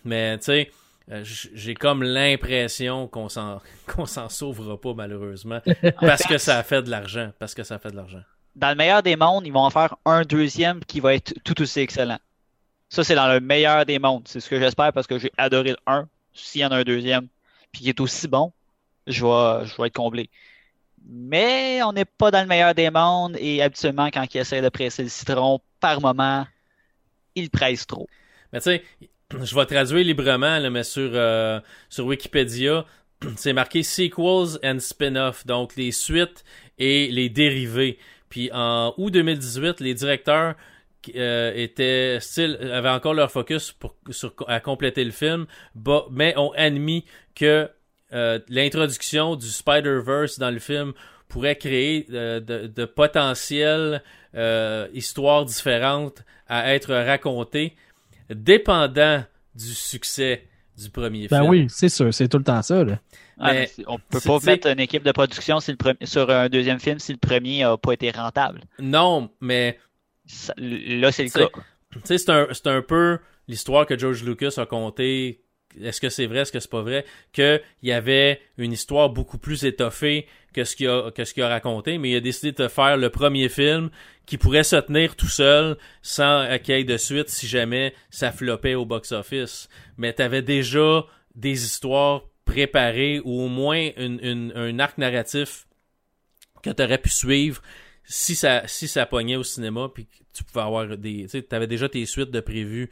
mais tu sais, euh, j'ai comme l'impression qu'on s'en qu'on s'en sauvera pas malheureusement parce que ça fait de l'argent, parce que ça fait de l'argent. Dans le meilleur des mondes, ils vont en faire un deuxième qui va être tout aussi excellent. Ça, c'est dans le meilleur des mondes. C'est ce que j'espère parce que j'ai adoré le 1. S'il y en a un deuxième, puis qui est aussi bon, je vais, je vais être comblé. Mais on n'est pas dans le meilleur des mondes et habituellement, quand ils essaient de presser le citron, par moment, ils pressent trop. Mais tu sais, je vais traduire librement, mais sur, euh, sur Wikipédia, c'est marqué sequels and spin-off, donc les suites et les dérivés. Puis en août 2018, les directeurs euh, avaient encore leur focus pour à compléter le film, mais ont admis que euh, l'introduction du Spider-Verse dans le film pourrait créer de, de, de potentielles euh, histoires différentes à être racontées, dépendant du succès du premier Ben film. oui, c'est sûr, c'est tout le temps ça. Là. Ah, Mais mais c'est- on peut pas mettre une équipe de production si le pre- sur un deuxième film si le premier a pas été rentable. Non, mais Ça- là, c'est le cas. tu sais, c'est un, c'est un peu l'histoire que George Lucas a contée. Est-ce que c'est vrai, est-ce que c'est pas vrai? Qu'il y avait une histoire beaucoup plus étoffée que ce qu'il a, raconté, mais il a décidé de faire le premier film qui pourrait se tenir tout seul sans qu'il y ait de suite si jamais ça floppait au box-office. Mais t'avais déjà des histoires préparées ou au moins un arc narratif que t'aurais pu suivre si ça si pognait au cinéma puis tu pouvais avoir des tu sais t'avais déjà tes suites de prévues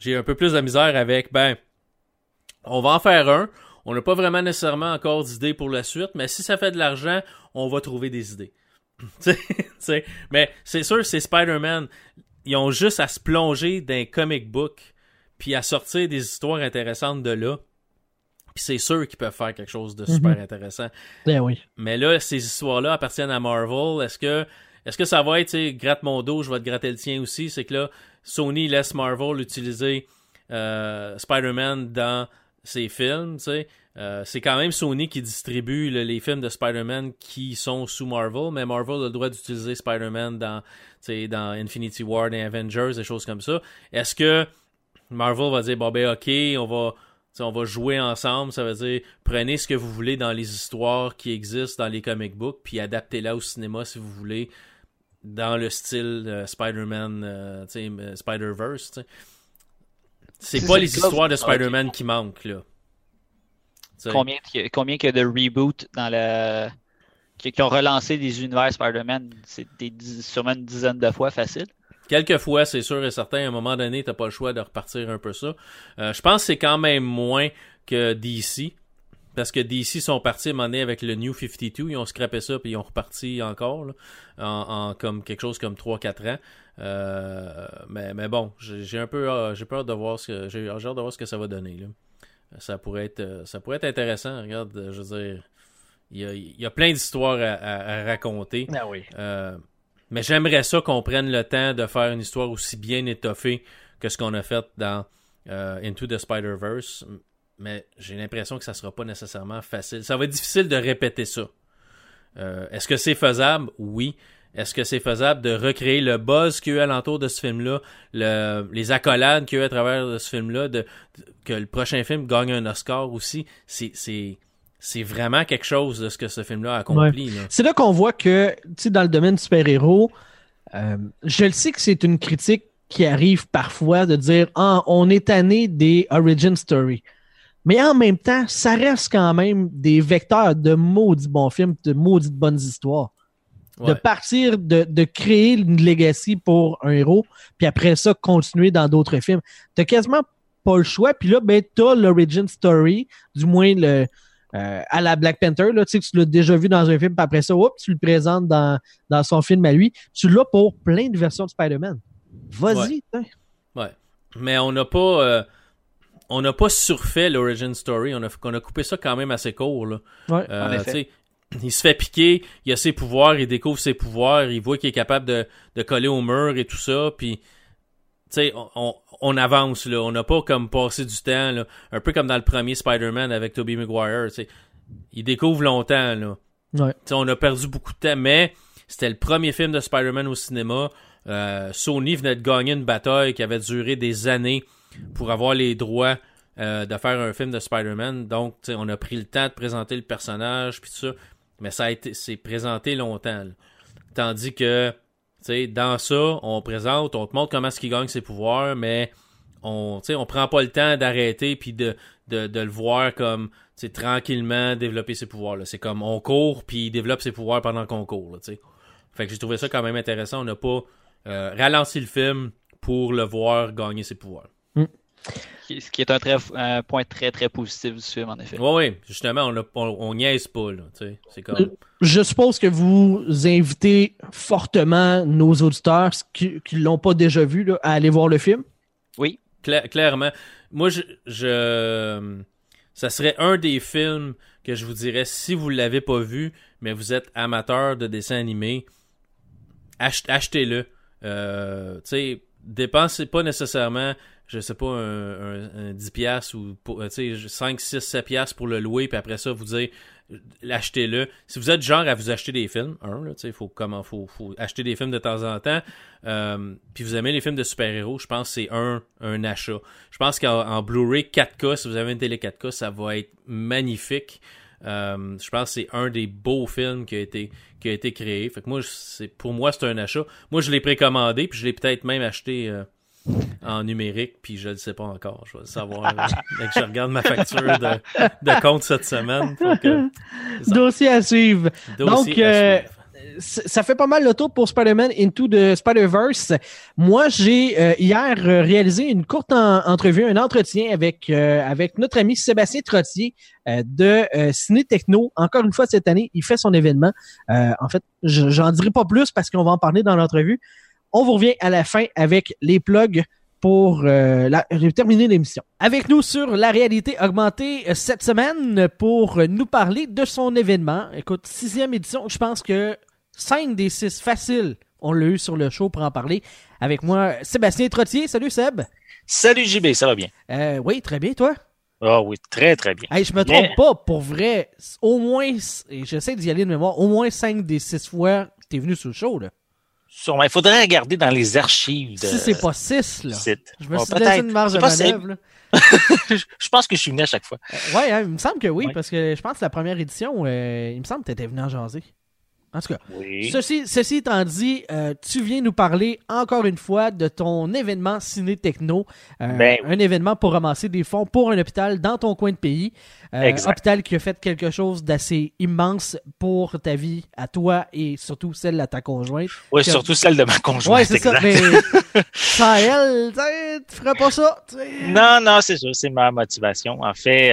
j'ai un peu plus de misère avec ben on va en faire un on n'a pas vraiment nécessairement encore d'idées pour la suite mais si ça fait de l'argent on va trouver des idées Tu sais, tu sais, mais c'est sûr c'est Spider-Man ils ont juste à se plonger dans un comic book puis à sortir des histoires intéressantes de là puis c'est sûr qu'ils peuvent faire quelque chose de super Mhm. intéressant Ben oui. mais là, ces histoires-là appartiennent à Marvel. Est-ce que est-ce que ça va être, tu sais, gratte mon dos, je vais te gratter le tien aussi? C'est que là, Sony laisse Marvel utiliser euh, Spider-Man dans ses films. Euh, c'est quand même Sony qui distribue le- les films de Spider-Man qui sont sous Marvel, mais Marvel a le droit d'utiliser Spider-Man dans, dans Infinity War, dans Avengers, des choses comme ça. Est-ce que Marvel va dire, bon ben ok, on va, on va jouer ensemble, ça veut dire prenez ce que vous voulez dans les histoires qui existent dans les comic books, puis adaptez-la au cinéma si vous voulez, dans le style euh, Spider-Man, euh, euh, Spider-Verse. C'est pas les histoires de. Spider-Man qui manquent, là. Combien qu'il y a- combien qu'il y a de reboot dans le qui, qui ont relancé des univers Spider-Man, c'est sûrement une dizaine de fois facile. Quelquefois, c'est sûr et certain, à un moment donné, t'as pas le choix de repartir un peu ça. Euh, je pense que c'est quand même moins que DC. Parce que DC sont partis à un moment donné avec le New 52, ils ont scrappé ça puis ils ont reparti encore là, en, en comme quelque chose comme 3-4 ans. Euh, mais, mais bon, j'ai un peu euh, j'ai peur de voir ce que j'ai hâte de voir ce que ça va donner là. Ça pourrait être euh, ça pourrait être intéressant. Regarde, je veux dire, il y a, il y a plein d'histoires à, à- à raconter. Oui. Euh, mais j'aimerais ça qu'on prenne le temps de faire une histoire aussi bien étoffée que ce qu'on a fait dans euh, Into the Spider-Verse. Mais j'ai l'impression que ça sera pas nécessairement facile. Ça va être difficile de répéter ça. Euh, Est-ce que c'est faisable? Oui. Est-ce que c'est faisable de recréer le buzz qu'il y a eu alentour de ce film-là, le- les accolades qu'il y a eu à travers de ce film-là, de, de- que le prochain film gagne un Oscar aussi? C'est- C'est c'est vraiment quelque chose de ce que ce film-là a accompli. C'est là qu'on voit que, dans le domaine du super-héros, euh, je le sais que c'est une critique qui arrive parfois de dire ah, on est tanné des origin story. Mais en même temps, ça reste quand même des vecteurs de maudits bons films, de maudites bonnes histoires. De Ouais. partir, de, de créer une legacy pour un héros, puis après ça, continuer dans d'autres films. T'as quasiment pas le choix. Puis là, ben, t'as l'origin story, du moins le, euh, à la Black Panther, là, tu sais que tu l'as déjà vu dans un film, puis après ça, hop, tu le présentes dans, dans son film à lui. Tu l'as pour plein de versions de Spider-Man. Vas-y, hein. Ouais. Mais on n'a pas. euh, on n'a pas surfait l'origin story. On a, on a coupé ça quand même assez court. Là. Ouais. Euh, Il se fait piquer, il a ses pouvoirs, il découvre ses pouvoirs, il voit qu'il est capable de, de coller au mur et tout ça. Puis, tu sais, on, on, on avance. là. On n'a pas comme passé du temps. Là, un peu comme dans le premier Spider-Man avec Tobey Maguire. tu sais. Il découvre longtemps. Là. Ouais. Tu sais, on a perdu beaucoup de temps, mais c'était le premier film de Spider-Man au cinéma. Euh, Sony venait de gagner une bataille qui avait duré des années pour avoir les droits euh, de faire un film de Spider-Man. Donc, on a pris le temps de présenter le personnage puis tout ça, mais ça a été c'est présenté longtemps. là. Tandis que, dans ça, on présente, on te montre comment est-ce qu'il gagne ses pouvoirs, mais on, on prend pas le temps d'arrêter puis de, de, de le voir comme, tranquillement développer ses pouvoirs. C'est comme on court puis il développe ses pouvoirs pendant qu'on court. Là. Fait que j'ai trouvé ça quand même intéressant. On n'a pas euh, ralenti le film pour le voir gagner ses pouvoirs. Ce qui est un, très, un point très très positif du film, en effet. Ouais, ouais, justement, on, a, on, on niaise pas, là, tu sais. C'est comme. Je suppose que vous invitez fortement nos auditeurs qui ne l'ont pas déjà vu là, à aller voir le film? Cla- clairement. Moi, je, je. Ça serait un des films que je vous dirais si vous l'avez pas vu, mais vous êtes amateur de dessins animés, achetez-le. Euh, tu sais, dépensez pas nécessairement, je sais pas, un, 10 pièces ou tu sais 5 6 7 pièces pour le louer puis après ça vous dire achetez-le. Si vous êtes genre à vous acheter des films, un, là, il faut comment faut, faut acheter des films de temps en temps. Euh, puis vous aimez les films de super-héros, je pense que c'est un, un achat. Je pense qu'en Blu-ray 4K, si vous avez une télé 4K, ça va être magnifique. Euh, je pense que c'est un des beaux films qui a été qui a été créé. Fait que moi, pour moi, c'est un achat. Moi, je l'ai précommandé, puis je l'ai peut-être même acheté euh, en numérique, puis je ne le sais pas encore. Je vais le savoir. je regarde ma facture de, de compte cette semaine. Dossier à suivre. Donc, euh, ça fait pas mal le tour pour Spider-Man Into the Spider-Verse. Moi, j'ai euh, hier réalisé une courte entrevue, un entretien avec, euh, avec notre ami Sébastien Trottier de Ciné Techno. Encore une fois, cette année, il fait son événement. en fait, j'en dirai pas plus parce qu'on va en parler dans l'entrevue. On vous revient à la fin avec les plugs pour euh, terminer l'émission. Avec nous sur la réalité augmentée euh, cette semaine pour nous parler de son événement. Écoute, sixième édition, je pense que cinq des six faciles, on l'a eu sur le show pour en parler. Avec moi, Sébastien Trottier. Salut Seb. Salut JB, ça va bien? Euh, oui, très bien, toi? Ah oui, très très bien. Hey, je me trompe pas, pour vrai, au moins, j'essaie d'y aller de mémoire, au moins cinq des six fois, t'es venu sur le show, là. Il faudrait regarder dans les archives. De... Si c'est pas 6, là. Je me suis laissé une marge de manœuvre. je pense que je suis venu à chaque fois. Euh, ouais, hein, il me semble que oui, parce que je pense que la première édition, euh, il me semble que tu étais venu en jaser. En tout cas, ceci, ceci étant dit, euh, tu viens nous parler encore une fois de ton événement Ciné Techno, euh, ben un événement pour ramasser des fonds pour un hôpital dans ton coin de pays. Un euh, hôpital qui a fait quelque chose d'assez immense pour ta vie à toi et surtout celle à ta conjointe. Oui, surtout celle de ma conjointe. Oui, c'est ça. Mais sans elle, tu ferais pas ça. Non, non, c'est ça. C'est ma motivation. En fait,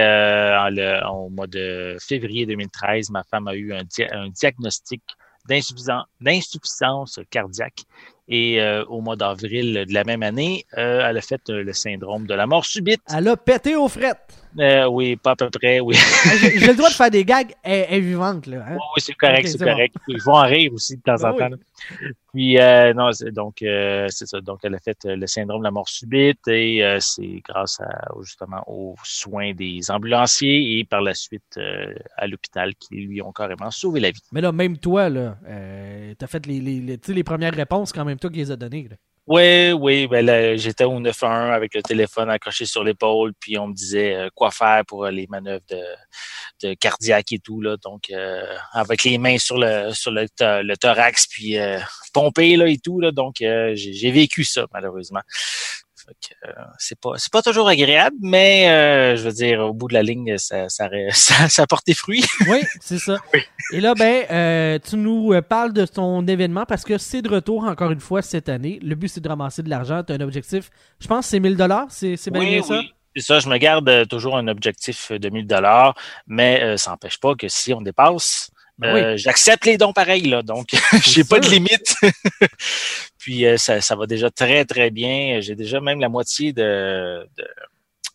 au mois de février 2013, ma femme a eu un diagnostic d'insuffisance cardiaque. Et euh, au mois d'avril de la même année, euh, elle a fait euh, le syndrome de la mort subite. Elle a pété aux frettes. Oui, pas à peu près, oui. J'ai le droit de faire des gags vivante là. Hein? Oui, c'est correct, c'est correct. Ils vont en rire aussi de temps en ben temps. Puis, euh, non, donc, euh, c'est ça. Donc, elle a fait euh, le syndrome de la mort subite et c'est grâce à, justement aux soins des ambulanciers et par la suite à l'hôpital qui lui ont carrément sauvé la vie. Mais là, même toi, là, t'as fait les, les, les, premières réponses quand même toi qui les a données. Oui, oui, ben j'étais au 9-1 avec le téléphone accroché sur l'épaule, puis on me disait quoi faire pour les manœuvres de, de cardiaque et tout là. Donc euh, avec les mains sur le sur le, thorax puis euh, pomper là et tout là. Donc euh, j'ai vécu ça malheureusement c'est pas c'est pas toujours agréable mais je veux dire au bout de la ligne ça ça ça, ça porte des fruits oui c'est ça. Et là ben tu nous parles de ton événement parce que c'est de retour encore une fois cette année. Le but c'est de ramasser de l'argent. Tu as un objectif. Je pense c'est 1000 dollars c'est c'est bien, ça? C'est ça, je me garde euh, toujours un objectif de 1000 dollars, mais euh, ça n'empêche pas que si on dépasse, ben euh, j'accepte les dons pareils, là, donc j'ai pas de limite. Puis ça, ça, va déjà très, très bien. J'ai déjà même la moitié de, de,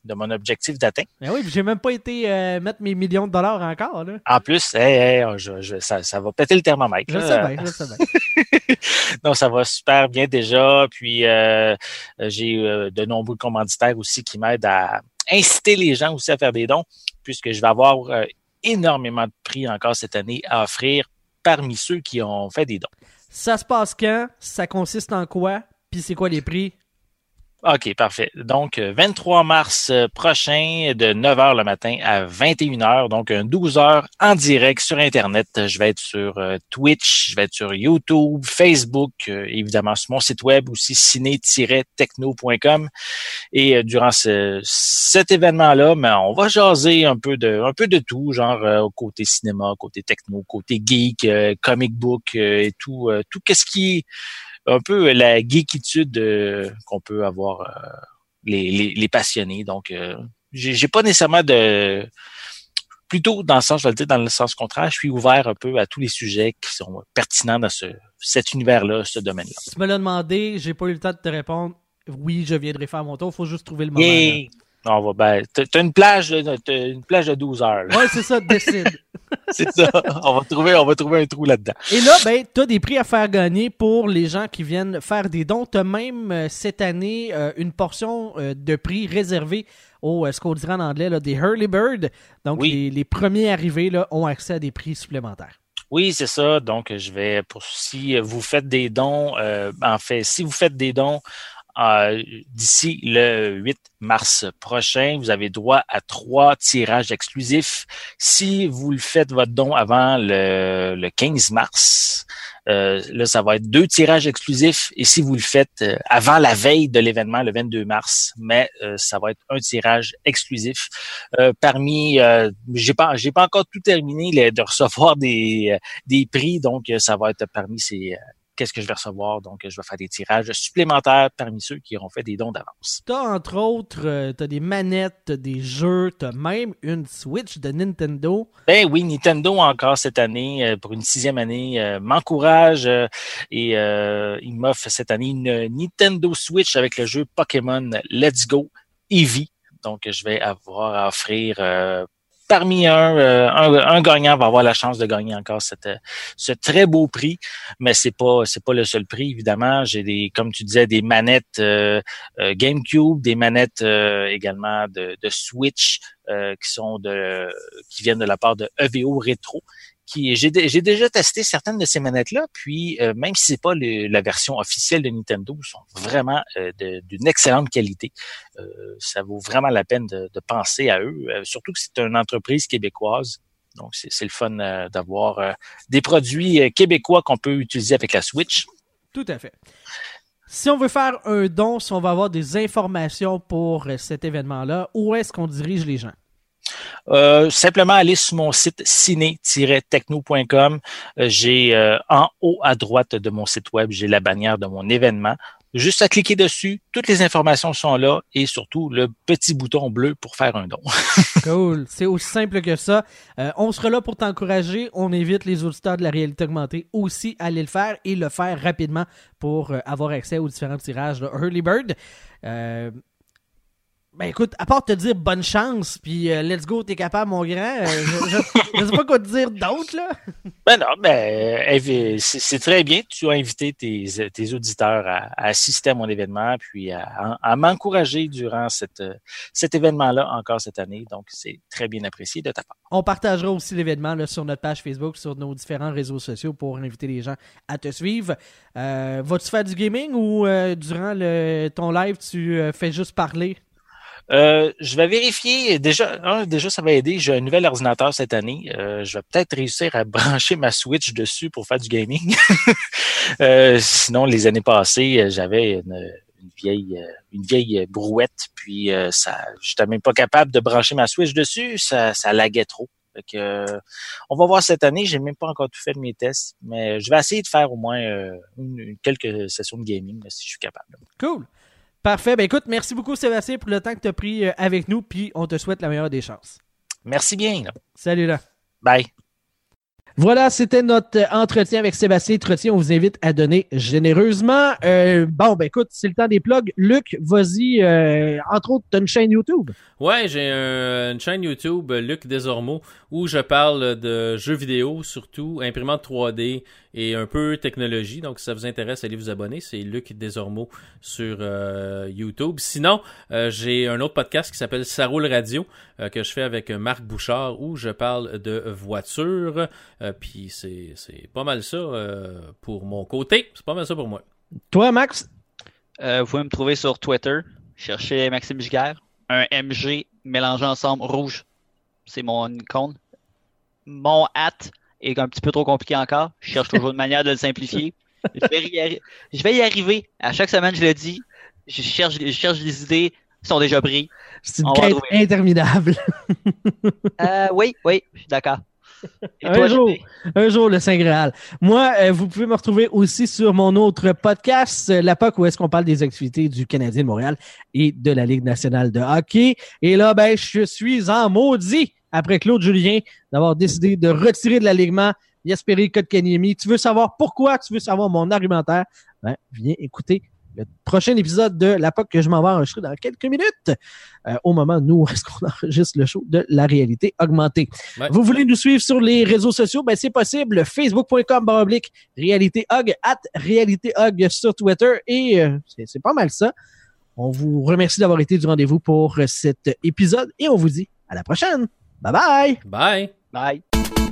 de mon objectif d'atteint. Ben oui, j'ai même pas été mettre mes millions de dollars encore. Là. En plus, hey, je, je, ça, ça, va péter le thermomètre. Je sais bien, je sais bien. non, ça va super bien déjà. Puis euh, j'ai euh, de nombreux commanditaires aussi qui m'aident à inciter les gens aussi à faire des dons, puisque je vais avoir euh, énormément de prix encore cette année à offrir parmi ceux qui ont fait des dons. Ça se passe quand? Ça consiste en quoi? Puis c'est quoi les prix? OK, parfait. Donc, 23 euh, mars euh, prochain, de 9h le matin à 21h, donc un 12h en direct sur Internet. Je vais être sur euh, Twitch, je vais être sur YouTube, Facebook, évidemment sur mon site web aussi, ciné-techno.com. Et durant cet événement-là, ben, on va jaser un peu de un peu de tout, genre côté cinéma, côté techno, côté geek, comic book et tout, tout qu'est-ce qui un peu la geekitude euh, qu'on peut avoir euh, les, les, passionnés. Donc, euh, j'ai pas nécessairement de plutôt dans le sens, je vais le dire, dans le sens contraire, je suis ouvert un peu à tous les sujets qui sont pertinents dans ce, cet univers-là, ce domaine-là. Tu me l'as demandé, j'ai pas eu le temps de te répondre. Oui, je viendrai faire mon tour, il faut juste trouver le moment. On va, ben, t'as t'as une plage, t'as une plage de 12 heures. Ouais, c'est ça, décide. C'est ça. On va trouver, on va trouver un trou là-dedans. Et là, ben, tu as des prix à faire gagner pour les gens qui viennent faire des dons. Tu as même euh, cette année euh, une portion euh, de prix réservée aux, ce qu'on dirait en anglais, là, des Hurley Bird. Donc, Oui. les, les premiers arrivés là, ont accès à des prix supplémentaires. Oui, c'est ça. Donc, je vais pour si vous faites des dons, en fait, si vous faites des dons euh, d'ici le 8 mars prochain, vous avez droit à trois tirages exclusifs. Si vous le faites votre don avant le, le 15 mars, euh, là, ça va être deux tirages exclusifs. Et si vous le faites euh, avant la veille de l'événement, le 22 mars, mais euh, ça va être un tirage exclusif. Parmi, j'ai pas, j'ai pas encore tout terminé de recevoir des, des prix, donc ça va être parmi ces, qu'est-ce que je vais recevoir. Donc, je vais faire des tirages supplémentaires parmi ceux qui auront fait des dons d'avance. Tu as entre autres, euh, t'as des manettes, t'as des jeux, tu as même une Switch de Nintendo. Ben oui, Nintendo encore cette année, euh, pour une sixième année, euh, m'encourage et euh, il m'offre cette année une Nintendo Switch avec le jeu Pokémon Let's Go Eevee. Donc, je vais avoir à offrir euh, parmi un, euh, un, un gagnant va avoir la chance de gagner encore cette, euh, ce très beau prix, mais c'est pas c'est pas le seul prix évidemment. J'ai des comme tu disais des manettes euh, euh, GameCube, des manettes euh, également de, de Switch euh, qui sont de qui viennent de la part de EVO Retro. J'ai dé- j'ai déjà testé certaines de ces manettes là, puis euh, même si c'est pas la version officielle de Nintendo, sont vraiment euh, d'une excellente qualité. Euh, ça vaut vraiment la peine de, de penser à eux, surtout que c'est une entreprise québécoise. Donc c'est le fun d'avoir des produits québécois qu'on peut utiliser avec la Switch. Tout à fait. Si on veut faire un don, si on veut avoir des informations pour cet événement-là, où est-ce qu'on dirige les gens? Euh, simplement aller sur mon site ciné-techno.com. Euh, j'ai euh, en haut à droite de mon site web, j'ai la bannière de mon événement. Juste à cliquer dessus, toutes les informations sont là et surtout le petit bouton bleu pour faire un don. Cool. C'est aussi simple que ça. On sera là pour t'encourager. On invite les auditeurs de la réalité augmentée aussi à aller le faire et le faire rapidement pour avoir accès aux différents tirages de Early Bird. Ben écoute, à part te dire bonne chance, puis euh, let's go, t'es capable, mon grand, euh, je, je, je sais pas quoi te dire d'autre, là. Ben non, ben euh, c'est très bien. Tu as invité tes, tes auditeurs à, à assister à mon événement, puis à, à m'encourager durant cette, cet événement-là encore cette année. Donc, c'est très bien apprécié de ta part. On partagera aussi l'événement sur notre page Facebook, sur nos différents réseaux sociaux pour inviter les gens à te suivre. Euh, Vas-tu faire du gaming ou durant le, ton live, tu fais juste parler? Euh, je vais vérifier. Déjà, un, déjà, ça va aider. J'ai un nouvel ordinateur cette année. Euh, je vais peut-être réussir à brancher ma Switch dessus pour faire du gaming. euh, sinon, les années passées, j'avais une, vieille, une vieille brouette, puis euh, ça, j'étais même pas capable de brancher ma Switch dessus. Ça, ça laguait trop. Fait que, euh, on va voir cette année. J'ai même pas encore tout fait de mes tests, mais je vais essayer de faire au moins euh, une- quelques sessions de gaming là, si je suis capable. Cool. Parfait. Ben écoute, merci beaucoup Sébastien pour le temps que tu as pris euh, avec nous, puis on te souhaite la meilleure des chances. Merci bien. là. Salut là. Bye. Voilà, c'était notre euh, entretien avec Sébastien Trottier. On vous invite à donner généreusement. Euh, bon, ben écoute, c'est le temps des plugs. Luc, vas-y. euh, entre autres, tu as une chaîne YouTube. Ouais, j'ai un- une chaîne YouTube, Luc Desormeaux, où je parle de jeux vidéo, surtout imprimante 3D et un peu technologie. Donc, si ça vous intéresse, allez vous abonner. C'est Luc Desormeaux sur euh, YouTube. Sinon, euh, j'ai un autre podcast qui s'appelle Ça roule radio, euh, que je fais avec Marc Bouchard, où je parle de voitures. Euh, Puis c'est c'est pas mal ça euh, pour mon côté. C'est pas mal ça pour moi. Toi, Max? Euh, vous pouvez me trouver sur Twitter. Cherchez Maxime Giguère. Un MG mélangé ensemble rouge. C'est mon icône. Mon hat est un petit peu trop compliqué encore. Je cherche toujours une manière de le simplifier. Je vais y, arri- je vais y arriver. À chaque semaine, je le dis. Je cherche, je cherche des idées. Ils sont déjà pris. C'est une On quête interminable. Euh, oui, oui, je suis d'accord. Et Un toi, jour. Un jour, le Saint Graal. Moi, euh, vous pouvez me retrouver aussi sur mon autre podcast, euh, La POC, où est-ce qu'on parle des activités du Canadien de Montréal et de la Ligue nationale de hockey. Et là, ben, je suis en maudit après Claude Julien d'avoir décidé de retirer de l'alignement Yasperi Kotkaniemi. Tu veux savoir pourquoi? Tu veux savoir mon argumentaire? Ben, viens écouter le prochain épisode de la POC que je m'en vais enregistrer dans quelques minutes, euh, au moment nous est-ce qu'on enregistre le show de la réalité augmentée. Ouais. Vous voulez nous suivre sur les réseaux sociaux? Ben, c'est possible. Facebook.com baroblique réalité hog, at réalité hog sur Twitter et euh, c'est- pas mal ça. On vous remercie d'avoir été du rendez-vous pour cet épisode et on vous dit à la prochaine. Bye bye! Bye! Bye.